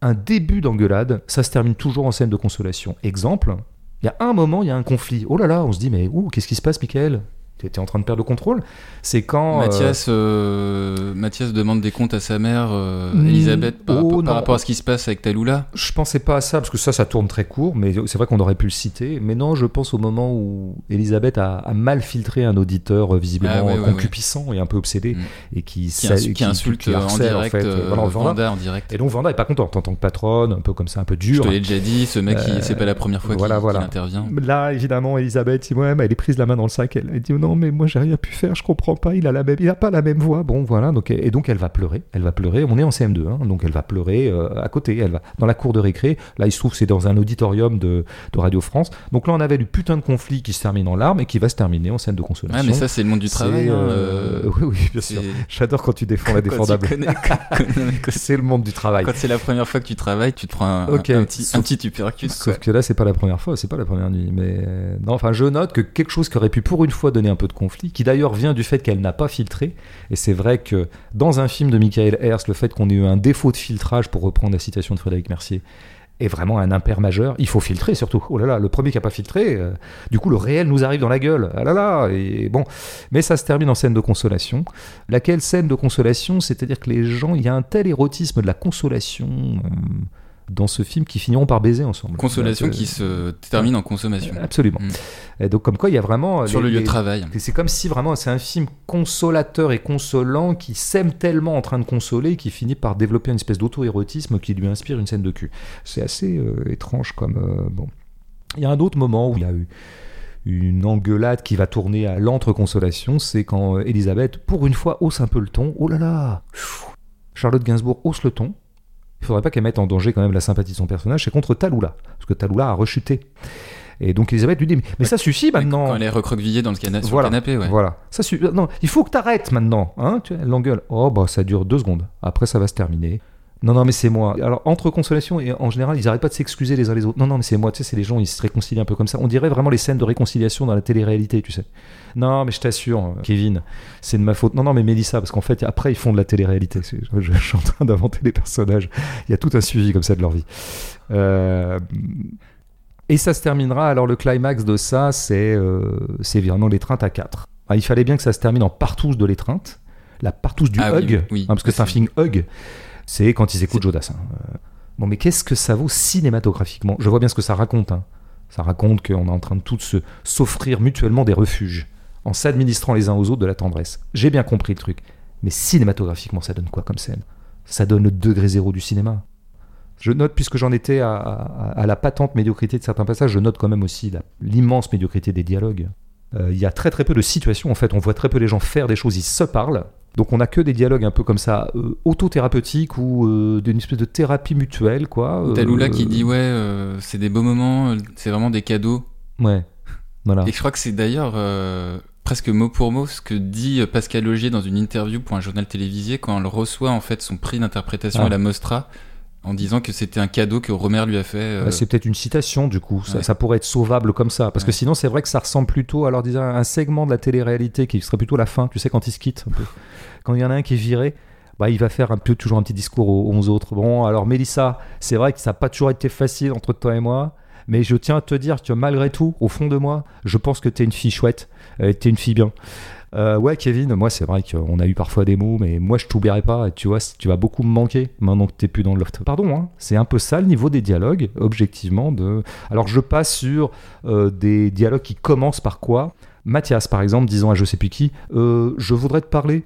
un début d'engueulade, ça se termine toujours en scène de consolation. Exemple, il y a un moment, il y a un conflit. Oh là là, on se dit, mais ouh, qu'est-ce qui se passe, Michael? Tu étais en train de perdre le contrôle. C'est quand. Euh, Mathias, euh, Mathias demande des comptes à sa mère, euh, Elisabeth, par, oh, par rapport à ce qui se passe avec Talula. Je pensais pas à ça, parce que ça, ça tourne très court, mais c'est vrai qu'on aurait pu le citer. Mais non, je pense au moment où Elisabeth a, a mal filtré un auditeur visiblement Ah, ouais, ouais, concupiscent et un peu obsédé, Mm. et qui, Qui, sa- insu- qui insulte qui en harcèle, direct fait, euh, voilà, Vanda. Vanda en direct. Et donc Vanda est pas contente en tant que patronne, un peu comme ça, un peu Je dur. te l'ai déjà dit, ce mec, c'est pas la première fois qu'il voilà, intervient. Là, évidemment, Elisabeth ouais, mais elle est prise la main dans le sac. Elle, elle dit non, mais moi j'ai rien pu faire, je comprends pas. Il a la même, il a pas la même voix. Bon, voilà. Donc et donc elle va pleurer. Elle va pleurer. On est en CM2, hein, donc elle va pleurer euh, à côté. Elle va dans la cour de récré. Là, il se trouve que c'est dans un auditorium de, de Radio France. Donc là, on avait du putain de conflit qui se termine en larmes et qui va se terminer en scène de consolation. Ah, mais ça, c'est le monde du travail. hein, euh, euh, Oui, oui, bien sûr. J'adore quand tu défends la défendable. C'est le monde du travail. Quand c'est la première fois que tu travailles, tu te prends un, petit, Sauf- un petit uppercut. Sauf quoi. que là, c'est pas la première fois, c'est pas la première nuit. Mais non, enfin, je note que quelque chose qui aurait pu pour une fois donner un peu de conflit, qui d'ailleurs vient du fait qu'elle n'a pas filtré. Et c'est vrai que dans un film de Michael Hearst, le fait qu'on ait eu un défaut de filtrage, pour reprendre la citation de Frédéric Mercier, est vraiment un impair majeur. Il faut filtrer surtout. Oh là là, le premier qui a pas filtré, euh, du coup, le réel nous arrive dans la gueule. Ah là là. Et bon, mais ça se termine en scène de consolation. Laquelle scène de consolation? C'est-à-dire que les gens, il y a un tel érotisme de la consolation. euh, dans ce film qui finiront par baiser ensemble. Consolation Donc, euh, qui se termine en consommation. Absolument. Mm. Et donc comme quoi il y a vraiment Sur les- le lieu les- de travail. C'est comme si vraiment c'est un film consolateur et consolant qui s'aime tellement en train de consoler qui finit par développer une espèce d'auto-érotisme qui lui inspire une scène de cul. C'est assez euh, étrange comme euh, bon. Il y a un autre moment où il y a eu une engueulade qui va tourner à l'entre-consolation, c'est quand euh, Elisabeth, pour une fois, hausse un peu le ton. Oh là là Charlotte Gainsbourg hausse le ton. Il faudrait pas qu'elle mette en danger quand même la sympathie de son personnage. C'est contre Talula, parce que Talula a rechuté. Et donc Elisabeth lui dit mais, mais ça suffit maintenant. Quand elle est recroquevillée dans le, cana- sur Voilà, le canapé, ouais. Voilà. Ça su- Non, il faut que t'arrêtes maintenant. Hein tu elle l'engueule. Oh, bah, ça dure deux secondes. Après, ça va se terminer. Non, non, mais c'est moi. Alors, entre consolation et en général, ils arrêtent pas de s'excuser les uns les autres. Non, non, mais c'est moi. Tu sais, c'est les gens, ils se réconcilient un peu comme ça. On dirait vraiment les scènes de réconciliation dans la télé-réalité, tu sais. Non, mais je t'assure, Kevin, c'est de ma faute. Non, non, mais Mélissa, parce qu'en fait, après, ils font de la télé-réalité. Je, je suis en train d'inventer des personnages. Il y a tout un suivi comme ça de leur vie. Euh, Et ça se terminera. Alors, le climax de ça, c'est euh, c'est vraiment l'étreinte à 4. il fallait bien que ça se termine en partouze de l'étreinte. La partouze du Ah hug. oui, hein, parce que c'est un film hug. C'est quand ils écoutent Jodassin. Euh, Bon, mais qu'est-ce que ça vaut cinématographiquement? Je vois bien ce que ça raconte. hein. Ça raconte qu'on est en train de tous se s'offrir mutuellement des refuges, en s'administrant les uns aux autres de la tendresse. J'ai bien compris le truc. Mais cinématographiquement, ça donne quoi comme scène? Ça donne le degré zéro du cinéma? Je note, puisque j'en étais à, à- à la patente médiocrité de certains passages, je note quand même aussi la- l'immense médiocrité des dialogues. Euh, Il y a très très peu de situations, en fait, on voit très peu les gens faire des choses, ils se parlent. Donc on a que des dialogues un peu comme ça, euh, autothérapeutiques ou euh, d'une espèce de thérapie mutuelle, quoi. Euh, Talula qui dit ouais, euh, c'est des beaux moments, euh, c'est vraiment des cadeaux. Ouais, voilà. Et je crois que c'est d'ailleurs euh, presque mot pour mot ce que dit euh, Pascal Logier dans une interview pour un journal télévisé quand elle reçoit en fait son prix d'interprétation Ah. à la Mostra en disant que c'était un cadeau que Romer lui a fait. euh, Bah, C'est peut-être une citation du coup, ça, Ouais. ça pourrait être sauvable comme ça, parce que sinon c'est vrai que ça ressemble plutôt à alors, disons, un segment de la télé-réalité qui serait plutôt la fin, tu sais, quand ils se quittent un peu. Quand il y en a un qui est viré, bah, il va faire un peu toujours un petit discours aux, aux autres. Bon, alors Mélissa, c'est vrai que ça n'a pas toujours été facile entre toi et moi, mais je tiens à te dire que malgré tout, au fond de moi, je pense que t'es une fille chouette, euh, t'es une fille bien. Euh, ouais, Kevin, moi c'est vrai qu'on a eu parfois des mots, mais moi je t'oublierai pas. Et tu vois, tu vas beaucoup me manquer maintenant que t'es plus dans le loft. Pardon, hein, c'est un peu ça le niveau des dialogues, objectivement. De... Alors je passe sur euh, des dialogues qui commencent par quoi? Mathias, par exemple, disant à je sais plus qui, euh, je voudrais te parler.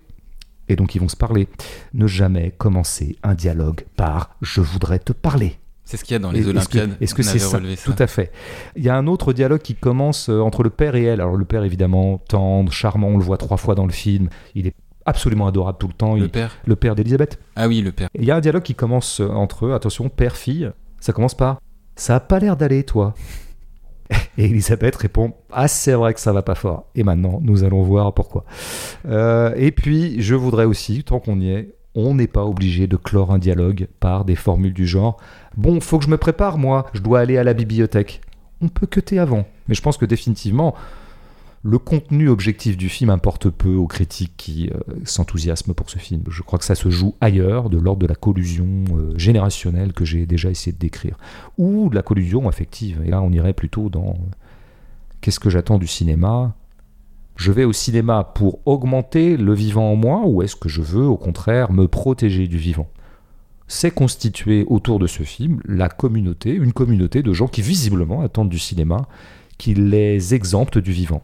Et donc ils vont se parler. Ne jamais commencer un dialogue par je voudrais te parler. C'est ce qu'il y a dans les que- Olympiades. Est-ce que c'est ça. Tout à fait. Il y a un autre dialogue qui commence euh, entre le père et elle. Alors le père évidemment tendre, charmant, on le voit trois fois dans le film. Il est absolument adorable tout le temps. Le Il- père. le père d'Elisabeth. Ah oui, le père. Et Il y a un dialogue qui commence euh, entre eux. Attention, père-fille. Ça commence par Ça a pas l'air d'aller, toi? Et Elisabeth répond Ah, c'est vrai que ça va pas fort. Et maintenant, nous allons voir pourquoi. Euh, et puis, je voudrais aussi, tant qu'on y est, on n'est pas obligé de clore un dialogue par des formules du genre Bon, faut que je me prépare, moi, je dois aller à la bibliothèque. On peut cuter avant. Mais je pense que définitivement, le contenu objectif du film importe peu aux critiques qui euh, s'enthousiasment pour ce film. Je crois que ça se joue ailleurs, de l'ordre de la collusion euh, générationnelle que j'ai déjà essayé de décrire, ou de la collusion affective. Et là, on irait plutôt dans qu'est-ce que j'attends du cinéma? Je vais au cinéma pour augmenter le vivant en moi, ou est-ce que je veux, au contraire, me protéger du vivant? C'est constitué autour de ce film la communauté, une communauté de gens qui visiblement attendent du cinéma qui les exempte du vivant.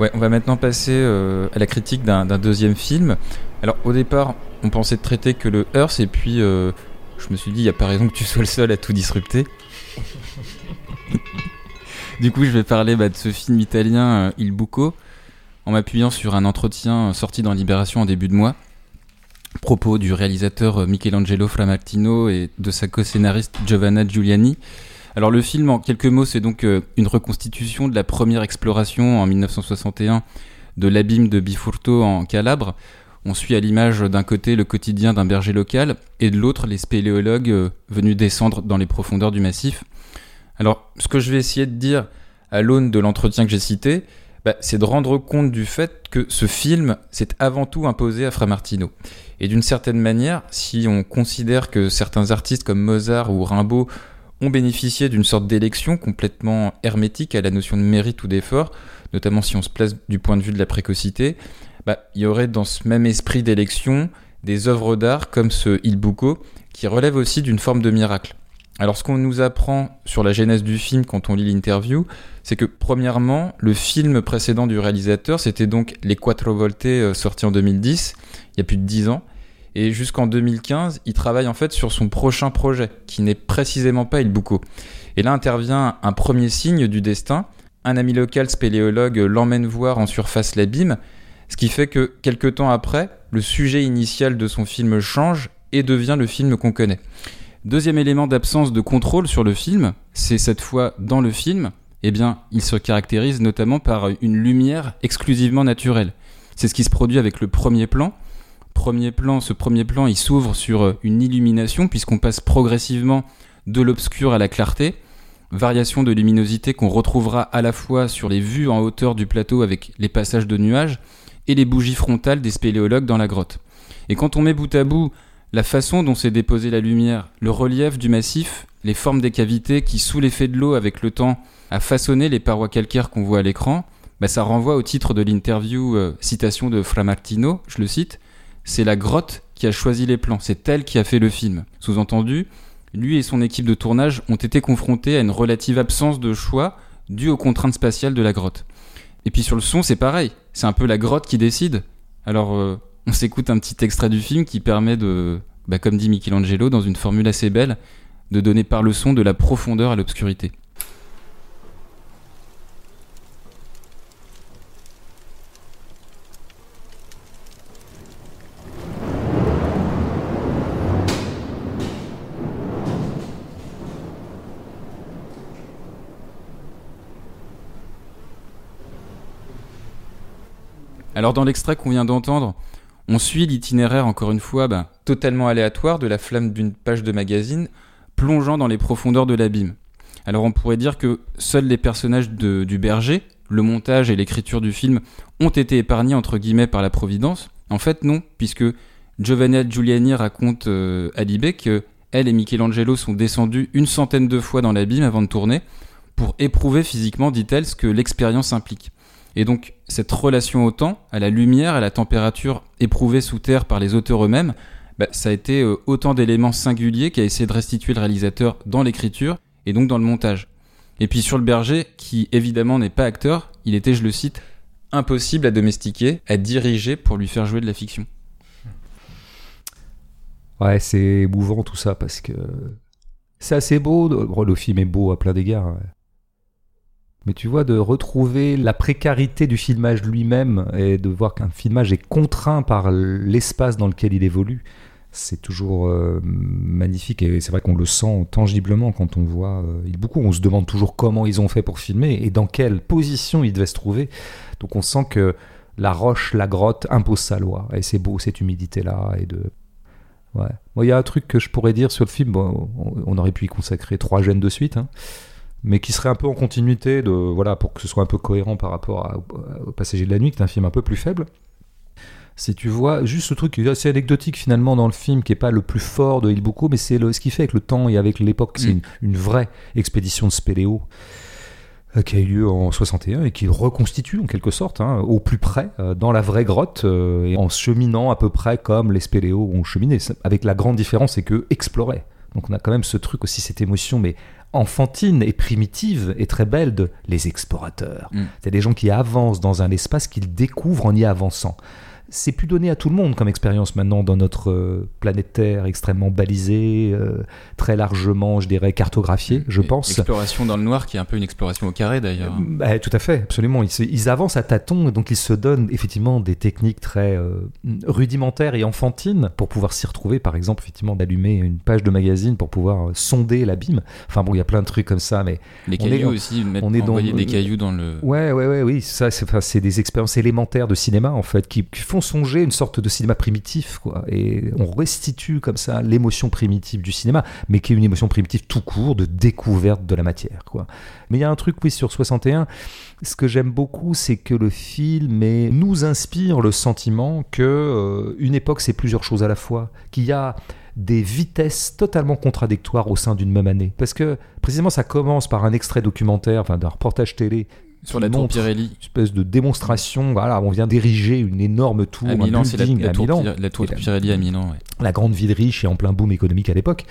Ouais, on va maintenant passer euh, à la critique d'un deuxième film. Alors au départ, on pensait traiter que le Earth et puis euh, je me suis dit, il n'y a pas raison que tu sois le seul à tout disrupter. du coup, je vais parler bah, de ce film italien euh, Il Buco en m'appuyant sur un entretien sorti dans Libération en début de mois propos du réalisateur Michelangelo Framartino et de sa co-scénariste Giovanna Giuliani alors le film, en quelques mots, c'est donc euh, une reconstitution de la première exploration en 1961 de l'abîme de Bifurto en Calabre. On suit à l'image d'un côté le quotidien d'un berger local et de l'autre les spéléologues euh, venus descendre dans les profondeurs du massif. Alors ce que je vais essayer de dire à l'aune de l'entretien que j'ai cité, bah, c'est de rendre compte du fait que ce film s'est avant tout imposé à Framartino. Et d'une certaine manière, si on considère que certains artistes comme Mozart ou Rimbaud ont bénéficié d'une sorte d'élection complètement hermétique à la notion de mérite ou d'effort, notamment si on se place du point de vue de la précocité, bah, il y aurait dans ce même esprit d'élection des œuvres d'art comme ce Il Bucco qui relèvent aussi d'une forme de miracle. Alors ce qu'on nous apprend sur la genèse du film quand on lit l'interview, c'est que premièrement, le film précédent du réalisateur, c'était donc Les Quattro Volte euh, sorti en 2010, il y a plus de 10 ans, et jusqu'en 2015, il travaille en fait sur son prochain projet, qui n'est précisément pas Il. Et là intervient un premier signe du destin. Un ami local spéléologue l'emmène voir en surface l'abîme, ce qui fait que quelques temps après, le sujet initial de son film change et devient le film qu'on connaît. Deuxième élément d'absence de contrôle sur le film, c'est cette fois dans le film, eh bien, il se caractérise notamment par une lumière exclusivement naturelle. C'est ce qui se produit avec le premier plan, premier plan, ce premier plan, il s'ouvre sur euh, une illumination puisqu'on passe progressivement de l'obscur à la clarté. Variation de luminosité qu'on retrouvera à la fois sur les vues en hauteur du plateau avec les passages de nuages et les bougies frontales des spéléologues dans la grotte. Et quand on met bout à bout la façon dont s'est déposée la lumière, le relief du massif, les formes des cavités qui, sous l'effet de l'eau avec le temps, a façonné les parois calcaires qu'on voit à l'écran, bah ça renvoie au titre de l'interview euh, citation de Framartino, je le cite, c'est la grotte qui a choisi les plans, c'est elle qui a fait le film. Sous-entendu, lui et son équipe de tournage ont été confrontés à une relative absence de choix due aux contraintes spatiales de la grotte. Et puis sur le son, c'est pareil, c'est un peu la grotte qui décide. Alors euh, on s'écoute un petit extrait du film qui permet de, bah, comme dit Michelangelo dans une formule assez belle, de donner par le son de la profondeur à l'obscurité. Alors dans l'extrait qu'on vient d'entendre, on suit l'itinéraire, encore une fois, ben, totalement aléatoire de la flamme d'une page de magazine, plongeant dans les profondeurs de l'abîme. Alors on pourrait dire que seuls les personnages du berger, le montage et l'écriture du film ont été épargnés entre guillemets par la Providence. En fait non, puisque Giovanna Giuliani raconte euh, à Libé que elle et Michelangelo sont descendus une centaine de fois dans l'abîme avant de tourner pour éprouver physiquement, dit-elle, ce que l'expérience implique. Et donc cette relation au temps, à la lumière, à la température éprouvée sous terre par les auteurs eux-mêmes, bah, ça a été euh, autant d'éléments singuliers qu'a essayé de restituer le réalisateur dans l'écriture et donc dans le montage. Et puis sur le berger, qui évidemment n'est pas acteur, il était, je le cite, impossible à domestiquer, à diriger pour lui faire jouer de la fiction. Ouais, c'est émouvant tout ça parce que c'est assez beau. le film est beau à plein d'égards. Mais tu vois, de retrouver la précarité du filmage lui-même et de voir qu'un filmage est contraint par l'espace dans lequel il évolue, c'est toujours euh, magnifique et c'est vrai qu'on le sent tangiblement quand on voit. Euh, beaucoup, on se demande toujours comment ils ont fait pour filmer et dans quelle position ils devaient se trouver. Donc on sent que la roche, la grotte impose sa loi et c'est beau cette humidité-là et de. Ouais. il y a un truc que je pourrais dire sur le film. on, aurait pu y consacrer trois gènes de suite. Hein mais qui serait un peu en continuité de voilà pour que ce soit un peu cohérent par rapport au Passager de la nuit, qui est un film un peu plus faible. Si tu vois, juste ce truc qui est assez anecdotique finalement dans le film, qui est pas le plus fort de Ilbuko, mais c'est ce qu'il fait avec le temps et avec l'époque. C'est mm. une, vraie expédition de spéléo euh, qui a eu lieu en 61 et qui reconstitue en quelque sorte hein, au plus près euh, dans la vraie grotte euh, et en cheminant à peu près comme les spéléos ont cheminé avec la grande différence c'est que exploraient donc on a quand même ce truc aussi cette émotion mais enfantine et primitive et très belle de les explorateurs. Mm. C'est des gens qui avancent dans un espace qu'ils découvrent en y avançant c'est plus donné à tout le monde comme expérience maintenant dans notre euh, planète Terre extrêmement balisée, euh, très largement, je dirais, cartographiée, je pense. Exploration dans le noir qui est un peu une exploration au carré d'ailleurs. Euh, bah, tout à fait, absolument. Ils, avancent à tâtons, donc ils se donnent effectivement des techniques très rudimentaires et enfantines pour pouvoir s'y retrouver, par exemple, effectivement, d'allumer une page de magazine pour pouvoir sonder l'abîme. Enfin bon, il y a plein de trucs comme ça, mais. Les cailloux aussi, mettre, on est envoyer des cailloux dans le. Ouais, ouais, ouais, oui, ça, c'est des expériences élémentaires de cinéma en fait qui font songer une sorte de cinéma primitif, quoi. Et on restitue comme ça l'émotion primitive du cinéma, mais qui est une émotion primitive tout court de découverte de la matière, quoi. Mais il y a un truc, oui, sur 61, ce que j'aime beaucoup, c'est que le film nous inspire le sentiment que euh, une époque, c'est plusieurs choses à la fois, qu'il y a des vitesses totalement contradictoires au sein d'une même année. Parce que précisément ça commence par un extrait documentaire, enfin d'un reportage télé sur la tour Pirelli. Une espèce de démonstration. Voilà, on vient d'ériger une énorme tour. À Milan, c'est la, la, tour, la, tour Pirelli à Milan. La grande ville riche et en plein boom économique à l'époque.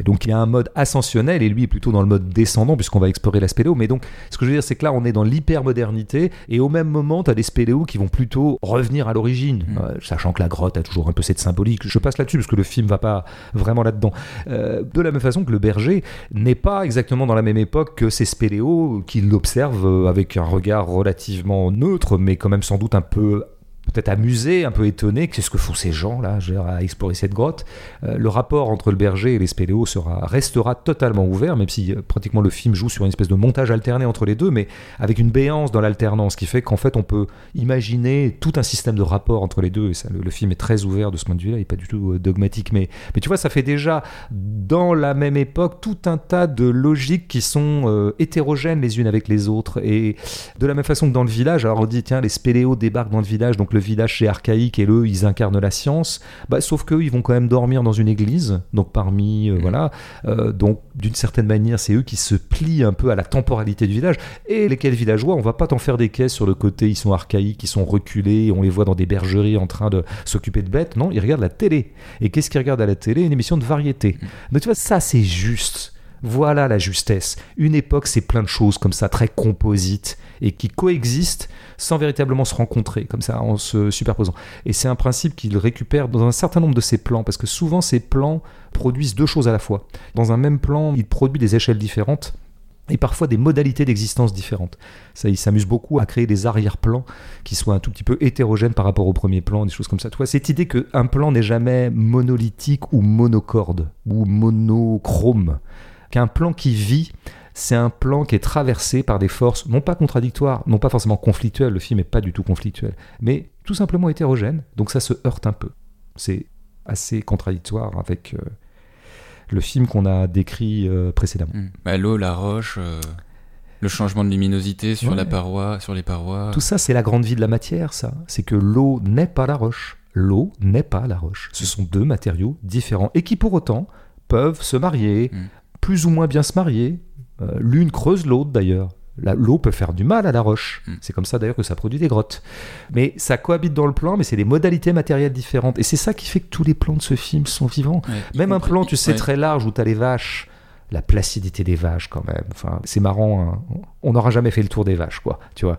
Et donc il y a un mode ascensionnel et lui est plutôt dans le mode descendant puisqu'on va explorer la spéléo. Mais donc ce que je veux dire, c'est que là on est dans l'hypermodernité et au même moment tu as des spéléos qui vont plutôt revenir à l'origine, mm. euh, sachant que la grotte a toujours un peu cette symbolique. Je passe là-dessus parce que le film va pas vraiment là-dedans. Euh, de la même façon que le berger n'est pas exactement dans la même époque que ces spéléos qu'il observe euh, un regard relativement neutre, mais quand même sans doute un peu peut-être amusé, un peu étonné, qu'est-ce que font ces gens là à explorer cette grotte. Euh, le rapport entre le berger et les spéléos sera, restera totalement ouvert, même si euh, pratiquement le film joue sur une espèce de montage alterné entre les deux, mais avec une béance dans l'alternance, qui fait qu'en fait on peut imaginer tout un système de rapport entre les deux, et ça, le, film est très ouvert de ce point de vue-là, il n'est pas du tout euh, dogmatique, mais, mais tu vois, ça fait déjà dans la même époque tout un tas de logiques qui sont hétérogènes les unes avec les autres, et de la même façon que dans le village, alors on dit tiens les spéléos débarquent dans le village, donc le village c'est archaïque et eux ils incarnent la science. Bah, sauf qu'eux ils vont quand même dormir dans une église donc parmi euh, mm. voilà. Euh, donc d'une certaine manière c'est eux qui se plient un peu à la temporalité du village. Et lesquels villageois on va pas t'en faire des caisses sur le côté ils sont archaïques ils sont reculés on les voit dans des bergeries en train de s'occuper de bêtes. Non ils regardent la télé. Et qu'est-ce qu'ils regardent à la télé? Une émission de variété. Mm. donc tu vois ça c'est juste voilà la justesse. Une époque, c'est plein de choses comme ça, très composites, et qui coexistent sans véritablement se rencontrer, comme ça, en se superposant. Et c'est un principe qu'il récupère dans un certain nombre de ses plans, parce que souvent ces plans produisent deux choses à la fois. Dans un même plan, il produit des échelles différentes, et parfois des modalités d'existence différentes. Ça, il s'amuse beaucoup à créer des arrière-plans qui soient un tout petit peu hétérogènes par rapport au premier plan, des choses comme ça. Tu vois, cette idée qu'un plan n'est jamais monolithique ou monocorde ou monochrome qu'un plan qui vit, c'est un plan qui est traversé par des forces non pas contradictoires, non pas forcément conflictuelles, le film n'est pas du tout conflictuel, mais tout simplement hétérogène, donc ça se heurte un peu. C'est assez contradictoire avec euh, le film qu'on a décrit euh, précédemment. Hmm. Bah, l'eau, la roche, euh, le changement de luminosité sur la paroi, sur les parois. Tout ça, c'est la grande vie de la matière, ça. C'est que l'eau n'est pas la roche. L'eau n'est pas la roche. Ce sont deux matériaux différents et qui pour autant peuvent se marier, hmm plus ou moins bien se marier. Euh, l'une creuse l'autre d'ailleurs. L'eau peut faire du mal à la roche. Hmm. C'est comme ça d'ailleurs que ça produit des grottes. Mais ça cohabite dans le plan, mais c'est des modalités matérielles différentes. Et c'est ça qui fait que tous les plans de ce film sont vivants. Même un plan, tu sais, très large où tu as les vaches la placidité des vaches quand même. Enfin, c'est marrant, hein. on n'aura jamais fait le tour des vaches, quoi. Tu vois.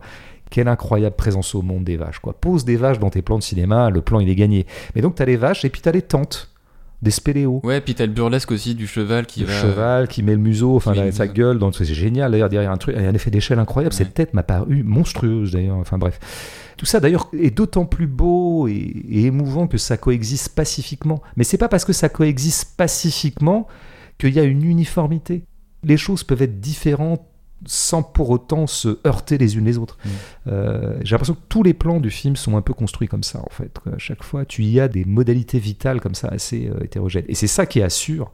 Quelle incroyable présence au monde des vaches, quoi. Pose des vaches dans tes plans de cinéma, le plan il est gagné. Mais donc t'as les vaches et puis t'as les tentes, des spéléos. Ouais, puis t'as le burlesque aussi du cheval qui le va. cheval qui met le museau, enfin la- sa gueule, dans... c'est génial. D'ailleurs, derrière un truc, il y a un effet d'échelle incroyable. Ouais. Cette tête m'a paru monstrueuse d'ailleurs. Enfin bref, tout ça d'ailleurs est d'autant plus beau et, et émouvant que ça coexiste pacifiquement. Mais c'est pas parce que ça coexiste pacifiquement qu'il y a une uniformité. Les choses peuvent être différentes sans pour autant se heurter les unes les autres. Mm. Euh, J'ai l'impression que tous les plans du film sont un peu construits comme ça, en fait. À chaque fois, tu y as des modalités vitales comme ça, assez euh, hétérogènes. Et c'est ça qui assure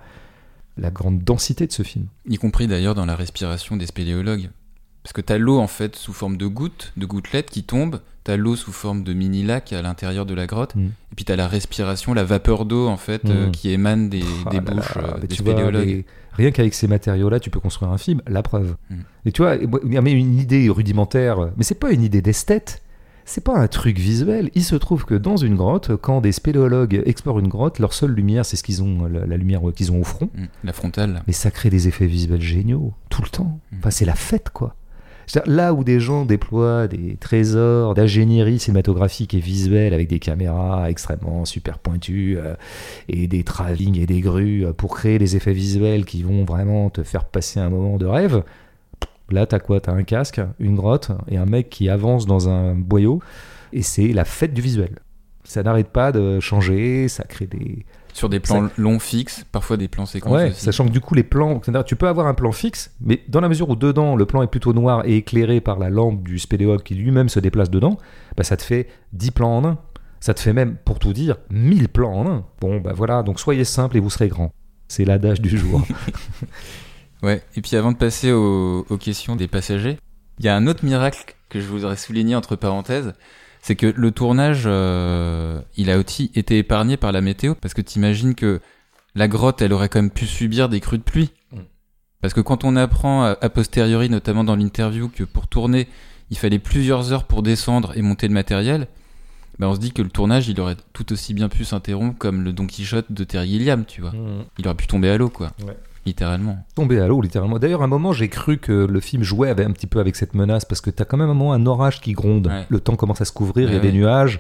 la grande densité de ce film. Y compris d'ailleurs dans la respiration des spéléologues. Parce que t'as l'eau en fait sous forme de gouttes, de gouttelettes qui tombent, t'as l'eau sous forme de mini lacs à l'intérieur de la grotte, Mm. et puis t'as la respiration, la vapeur d'eau en fait euh, Mm. qui émane des, Ah des bouches là, euh, des tu vois, spéléologues. Mais rien qu'avec ces matériaux-là, tu peux construire un film, la preuve. Mm. Et tu vois, et moi, il y a même une idée rudimentaire, mais c'est pas une idée d'esthète. C'est pas un truc visuel. Il se trouve que dans une grotte, quand des spéléologues explorent une grotte, leur seule lumière, c'est ce qu'ils ont, la, la lumière qu'ils ont au front. Mm. La frontale. Mais ça crée des effets visuels géniaux, tout le temps. Mm. Enfin, c'est la fête, quoi. Là où des gens déploient des trésors d'ingénierie cinématographique et visuelle avec des caméras extrêmement super pointues euh, et des travings et des grues euh, pour créer des effets visuels qui vont vraiment te faire passer un moment de rêve, là t'as quoi? T'as un casque, une grotte et un mec qui avance dans un boyau et c'est la fête du visuel. Ça n'arrête pas de changer, ça crée des, Sur des plans longs fixes, parfois des plans séquences Ouais, aussi. sachant que du coup les plans, tu peux avoir un plan fixe, mais dans la mesure où dedans le plan est plutôt noir et éclairé par la lampe du spéléologue qui lui-même se déplace dedans, bah, ça te fait 10 plans en un. Ça te fait même, pour tout dire, 1000 plans en un. Bon, bah voilà, donc soyez simple et vous serez grand. C'est l'adage du jour. Ouais, et puis avant de passer aux, aux questions des passagers, il y a un autre miracle que je voudrais souligner entre parenthèses, c'est que le tournage, euh, il a aussi été épargné par la météo, parce que t'imagines que la grotte, elle aurait quand même pu subir des crues de pluie. Mm. Parce que quand on apprend a, a posteriori, notamment dans l'interview, que pour tourner, il fallait plusieurs heures pour descendre et monter le matériel, ben on se dit que le tournage, il aurait tout aussi bien pu s'interrompre comme le Don Quichotte de Terry Gilliam, tu vois. Il aurait pu tomber à l'eau, quoi. Ouais. Littéralement. Tombé à l'eau, littéralement. D'ailleurs, à un moment, j'ai cru que le film jouait avec, un petit peu avec cette menace, parce que t'as quand même un moment un orage qui gronde. Ouais. Le temps commence à se couvrir, il y a des nuages.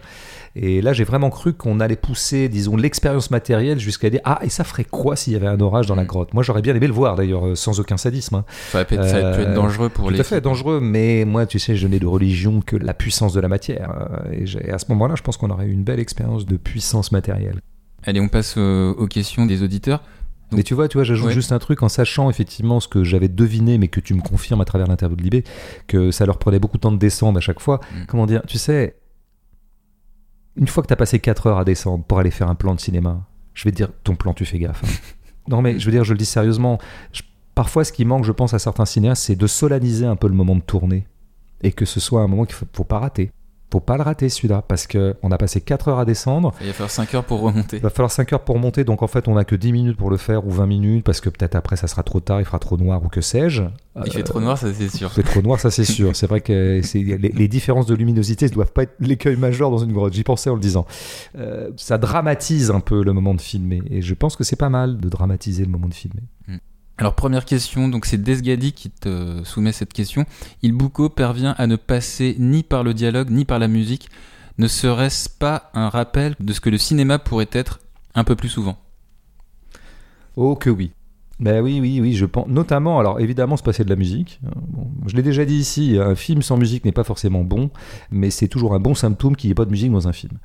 Et là, j'ai vraiment cru qu'on allait pousser, disons, l'expérience matérielle jusqu'à dire Ah, et ça ferait quoi s'il y avait un orage dans la Mm. grotte? Moi, j'aurais bien aimé le voir, d'ailleurs, euh, sans aucun sadisme. hein. Ça pu être, ça être Euh, dangereux pour Tout les. à fait dangereux, mais moi, tu sais, je n'ai de religion que la puissance de la matière. Euh, Et à ce moment-là, je pense qu'on aurait eu une belle expérience de puissance matérielle. Allez, on passe aux, aux questions des auditeurs. Donc- Mais tu vois, tu vois, j'ajoute Ouais. juste un truc en sachant effectivement ce que j'avais deviné, mais que tu me confirmes à travers l'interview de Libé, que ça leur prenait beaucoup de temps de descendre à chaque fois. Mm. Comment dire Tu sais, une fois que tu as passé 4 heures à descendre pour aller faire un plan de cinéma, je vais te dire, ton plan, tu fais gaffe. hein. non, mais je veux dire, je le dis sérieusement. je- parfois, ce qui manque, je pense, à certains cinéastes, c'est de solennaliser un peu le moment de tournée. Et que ce soit un moment qu'il faut, faut pas rater. Faut pas le rater celui-là, parce qu'on a passé 4 heures à descendre. Il va falloir 5 heures pour remonter. Il va falloir 5 heures pour monter, donc en fait on a que 10 minutes pour le faire ou 20 minutes parce que peut-être après ça sera trop tard, il fera trop noir ou que sais-je. Il fait Euh, trop noir, ça c'est sûr. Il fait trop noir, ça c'est sûr. C'est vrai que les, les différences de luminosité ne doivent pas être l'écueil majeur dans une grotte. J'y pensais en le disant. Euh, ça dramatise un peu le moment de filmer et je pense que c'est pas mal de dramatiser le moment de filmer. Alors première question, donc c'est Desgadi qui te soumet cette question. Il Bucco parvient à ne passer ni par le dialogue ni par la musique. Ne serait-ce pas un rappel de ce que le cinéma pourrait être un peu plus souvent? Oh que oui. Ben oui, oui, oui, je pense. Notamment, alors évidemment, se passer de la musique. Bon, je l'ai déjà dit ici, un film sans musique n'est pas forcément bon, mais c'est toujours un bon symptôme qu'il n'y ait pas de musique dans un film.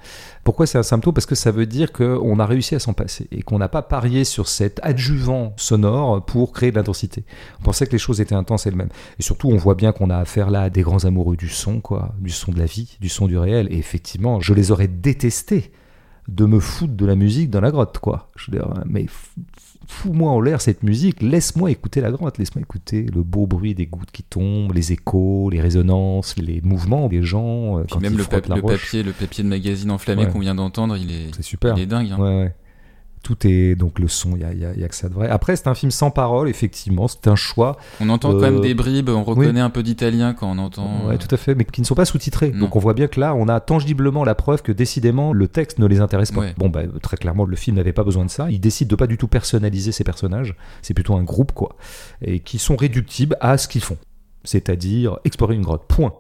Pourquoi c'est un symptôme? Parce que ça veut dire qu'on a réussi à s'en passer et qu'on n'a pas parié sur cet adjuvant sonore pour créer de l'intensité. On pensait que les choses étaient intenses elles-mêmes. Et surtout, on voit bien qu'on a affaire là à des grands amoureux du son, quoi, du son de la vie, du son du réel. Et effectivement, je les aurais détestés de me foutre de la musique dans la grotte, quoi. Je veux dire, mais fous-moi en l'air cette musique, laisse-moi écouter la grotte, laisse-moi écouter le beau bruit des gouttes qui tombent, les échos, les résonances, les mouvements des gens euh, Puis quand même ils le, la papier, le papier de magazine enflammé Ouais. qu'on vient d'entendre, il est, C'est super. il est dingue. hein. Ouais, ouais. Tout est donc le son, il y a, y a- y a que ça de vrai. Après, c'est un film sans parole, effectivement, c'est un choix. On entend quand Euh, même des bribes, on reconnaît un peu d'italien quand on entend. Ouais, euh, tout à fait, mais qui ne sont pas sous-titrés. Donc on voit bien que là, on a tangiblement la preuve que décidément le texte ne les intéresse pas. Ouais. Bon, bah, très clairement, le film n'avait pas besoin de ça. Il décide de pas du tout personnaliser ses personnages. C'est plutôt un groupe, quoi, et qui sont réductibles à ce qu'ils font, c'est-à-dire explorer une grotte. Point.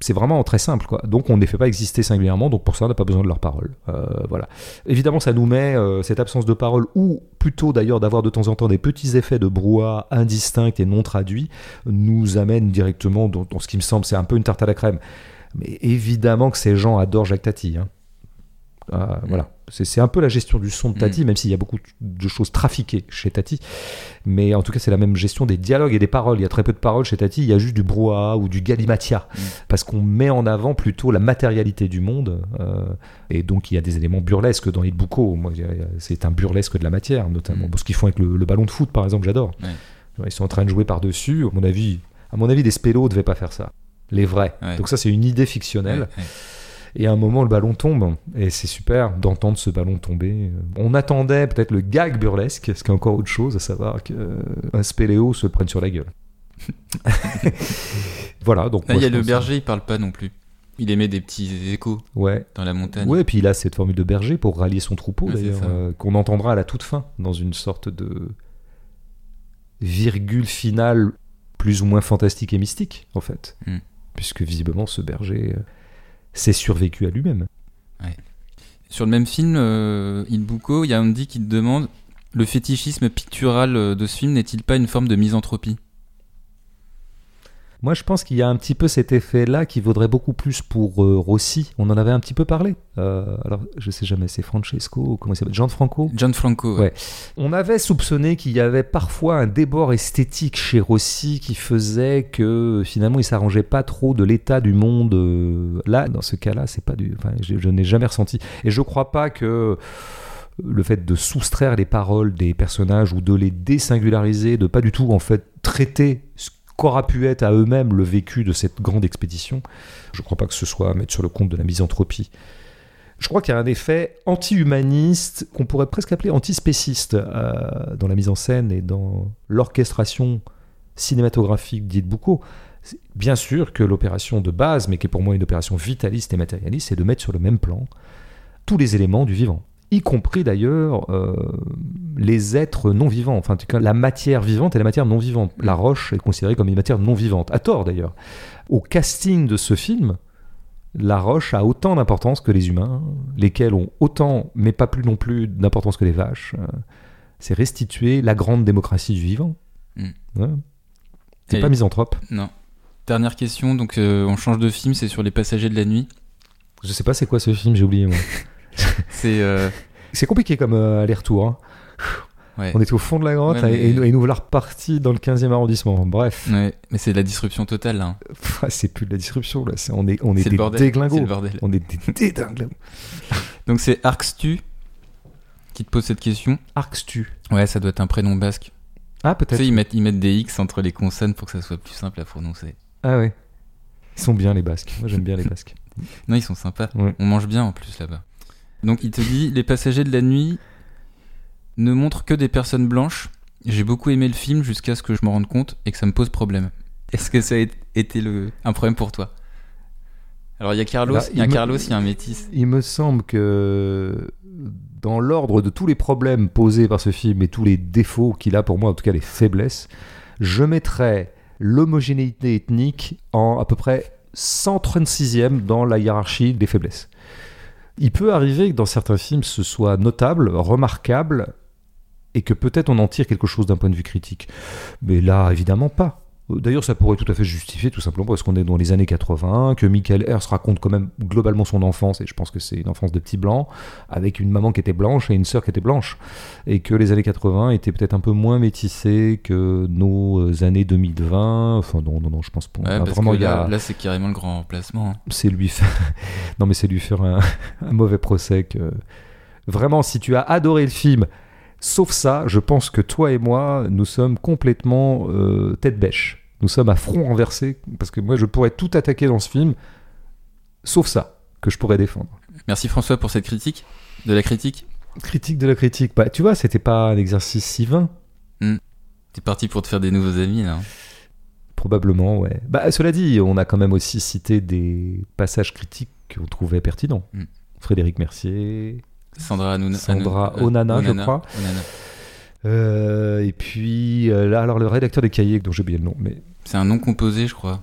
C'est vraiment très simple, quoi. Donc on ne les fait pas exister singulièrement, donc pour ça on n'a pas besoin de leurs paroles. Euh, voilà. Évidemment, ça nous met euh, cette absence de parole, ou plutôt d'ailleurs d'avoir de temps en temps des petits effets de brouhaha indistincts et non traduits, nous amène directement dans, dans ce qui me semble, c'est un peu une tarte à la crème. Mais évidemment que ces gens adorent Jacques Tati. hein. Ah, Voilà, c'est un peu la gestion du son de Tati, même s'il y a beaucoup de choses trafiquées chez Tati. Mais en tout cas, c'est la même gestion des dialogues et des paroles. Il y a très peu de paroles chez Tati, il y a juste du brouhaha ou du galimatia. Mm. Parce qu'on met en avant plutôt la matérialité du monde. euh, et donc, il y a des éléments burlesques dans y a- c'est un burlesque de la matière, notamment. Mm. Ce qu'ils font avec le, le ballon de foot, par exemple, j'adore. Ils sont en train de jouer par-dessus. À mon avis, à mon avis, des spélos ne devaient pas faire ça. Les vrais. Donc ça, c'est une idée fictionnelle. Et à un moment, le ballon tombe. Et c'est super d'entendre ce ballon tomber. On attendait peut-être le gag burlesque, ce qui est encore autre chose, à savoir qu'un spéléo se le prenne sur la gueule? voilà, donc. Là, moi, il y a le berger, il parle pas non plus. Il émet des petits échos Ouais. dans la montagne. Ouais, et puis il a cette formule de berger pour rallier son troupeau, Ouais, d'ailleurs, ça. euh, qu'on entendra à la toute fin, dans une sorte de virgule finale plus ou moins fantastique et mystique, en fait. Mm. Puisque visiblement, ce berger s'est survécu à lui-même. Sur le même film, euh, Il il y a Andy qui te demande le fétichisme pictural euh, de ce film n'est-il pas une forme de misanthropie? Moi, je pense qu'il y a un petit peu cet effet-là qui vaudrait beaucoup plus pour euh, Rossi. On en avait un petit peu parlé. Euh, alors, je sais jamais, c'est Francesco, ou comment il s'appelle? Gianfranco? Gianfranco. Ouais. On avait soupçonné qu'il y avait parfois un débord esthétique chez Rossi qui faisait que finalement il s'arrangeait pas trop de l'état du monde. euh, Là, dans ce cas-là, c'est pas du. Enfin, je, je n'ai jamais ressenti. Et je crois pas que le fait de soustraire les paroles des personnages ou de les désingulariser, de pas du tout en fait traiter ce qu'aura pu être à eux-mêmes le vécu de cette grande expédition, je crois pas que ce soit à mettre sur le compte de la misanthropie. Je crois qu'il y a un effet anti-humaniste qu'on pourrait presque appeler antispéciste euh, dans la mise en scène et dans l'orchestration cinématographique d'Yves Boucault. Bien sûr que l'opération de base, mais qui est pour moi une opération vitaliste et matérialiste, c'est de mettre sur le même plan tous les éléments du vivant, y compris d'ailleurs euh, les êtres non vivants, enfin en tout cas la matière vivante et la matière non vivante. La roche est considérée comme une matière non vivante, à tort d'ailleurs. Au casting de ce film, la roche a autant d'importance que les humains, lesquels ont autant, mais pas plus non plus, d'importance que les vaches. Euh, C'est restituer la grande démocratie du vivant. Mm. Ouais. C'est pas misanthrope. Non. Dernière question, donc euh, on change de film, c'est sur Les Passagers de la Nuit. Je sais pas c'est quoi ce film, j'ai oublié moi. C'est. euh, C'est compliqué comme euh, aller-retour. hein. ouais. On était au fond de la grotte Ouais, mais- et, et nous, voilà repartis dans le 15e arrondissement. Bref, Ouais, mais c'est de la disruption totale là. hein. C'est plus de la disruption là. On est, on est, des déglingos. On est des déglingos. Donc c'est Arxtu qui te pose cette question. Arxtu. Ouais, ça doit être un prénom basque. Ah, Tu peut-être. sais, ils mettent, ils mettent des X entre les consonnes pour que ça soit plus simple à prononcer. Ah ouais. Ils sont bien les Basques. Moi j'aime bien les Basques. Non, ils sont sympas. On mange bien en plus là-bas. Donc il te dit Les Passagers de la Nuit ne montrent que des personnes blanches. J'ai beaucoup aimé le film jusqu'à ce que je me rende compte et que ça me pose problème. Est-ce que ça a été le... un problème pour toi? Alors il y a Carlos, Là, il y a me- Carlos, il y a un métis. Il me semble que dans l'ordre de tous les problèmes posés par ce film et tous les défauts qu'il a pour moi, en tout cas les faiblesses, je mettrais l'homogénéité ethnique en à peu près 136e dans la hiérarchie des faiblesses. Il peut arriver que dans certains films ce soit notable, remarquable, et que peut-être on en tire quelque chose d'un point de vue critique. Mais là, évidemment pas. D'ailleurs, ça pourrait tout à fait justifier, tout simplement parce qu'on est dans les années 80, que Michael Hers raconte quand même globalement son enfance, et je pense que c'est une enfance de petit blanc, avec une maman qui était blanche et une sœur qui était blanche, et que les années 80 étaient peut-être un peu moins métissées que nos euh, années 2020. Enfin, non, non, non, je pense pas. Ouais, parce vraiment, que il y a là, là, c'est carrément le grand remplacement. hein. c'est lui faire non mais c'est lui faire un, un mauvais procès que vraiment si tu as adoré le film sauf ça je pense que toi et moi nous sommes complètement euh, tête bêche nous sommes à front renversé parce que moi je pourrais tout attaquer dans ce film sauf ça que je pourrais défendre Merci François pour cette critique. De la critique. Critique de la critique. Bah, tu vois, c'était pas un exercice si vain. T'es parti pour te faire des nouveaux amis là. Probablement, ouais. Bah, cela dit, on a quand même aussi cité des passages critiques qu'on trouvait pertinents. Mm. Frédéric Mercier, Sandra. Sandra Hanouna- Onana, je crois. Onana. Euh, et puis euh, là, alors le rédacteur des cahiers, dont j'ai oublié le nom, mais C'est un nom composé, je crois.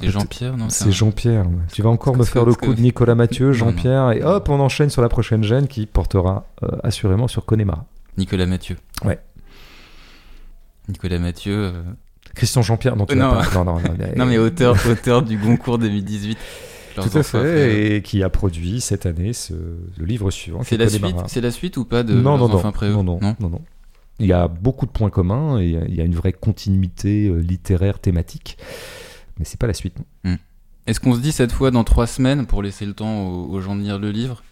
C'est Jean-Pierre, non c'est un- Jean-Pierre. ouais. Tu vas encore me faire le coup de Nicolas Mathieu, Jean-Pierre, et hop, on enchaîne sur la prochaine gêne qui portera euh, assurément sur Connemara. Nicolas Mathieu. Ouais. Nicolas Mathieu. euh, Christian Jean-Pierre, non, tu Euh, non. pas. Non, non, Non, mais auteur, auteur du Goncourt 2018. Leurs Tout à fait, et qui a produit cette année ce, le livre suivant. C'est la suite, c'est la suite ou pas de non, non, non, non, non, non? non, non. Il y a beaucoup de points communs et il y a une vraie continuité euh, littéraire thématique, mais c'est pas la suite. non. Est-ce qu'on se dit cette fois dans trois semaines pour laisser le temps aux, aux gens de lire le livre?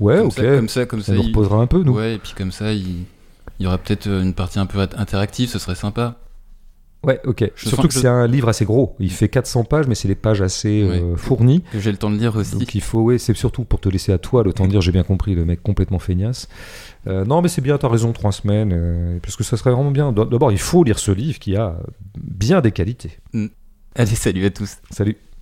Ouais, comme ok. Ça, comme ça, comme ça ça. nous il- reposera un peu, nous. Ouais, et puis comme ça, il, il y aura peut-être euh, une partie un peu interactive, ce serait sympa. Ouais, ok. Je Surtout que, que c'est un livre assez gros. Il fait 400 pages, mais c'est des pages assez euh, fournies. Que j'ai le temps de lire aussi. Donc il faut, ouais, c'est surtout pour te laisser à toi le temps de dire j'ai bien compris, le mec complètement feignasse. Euh, non, mais c'est bien, t'as raison, trois semaines, euh, parce que ça serait vraiment bien. D'abord, il faut lire ce livre qui a bien des qualités. Allez, salut à tous. Salut.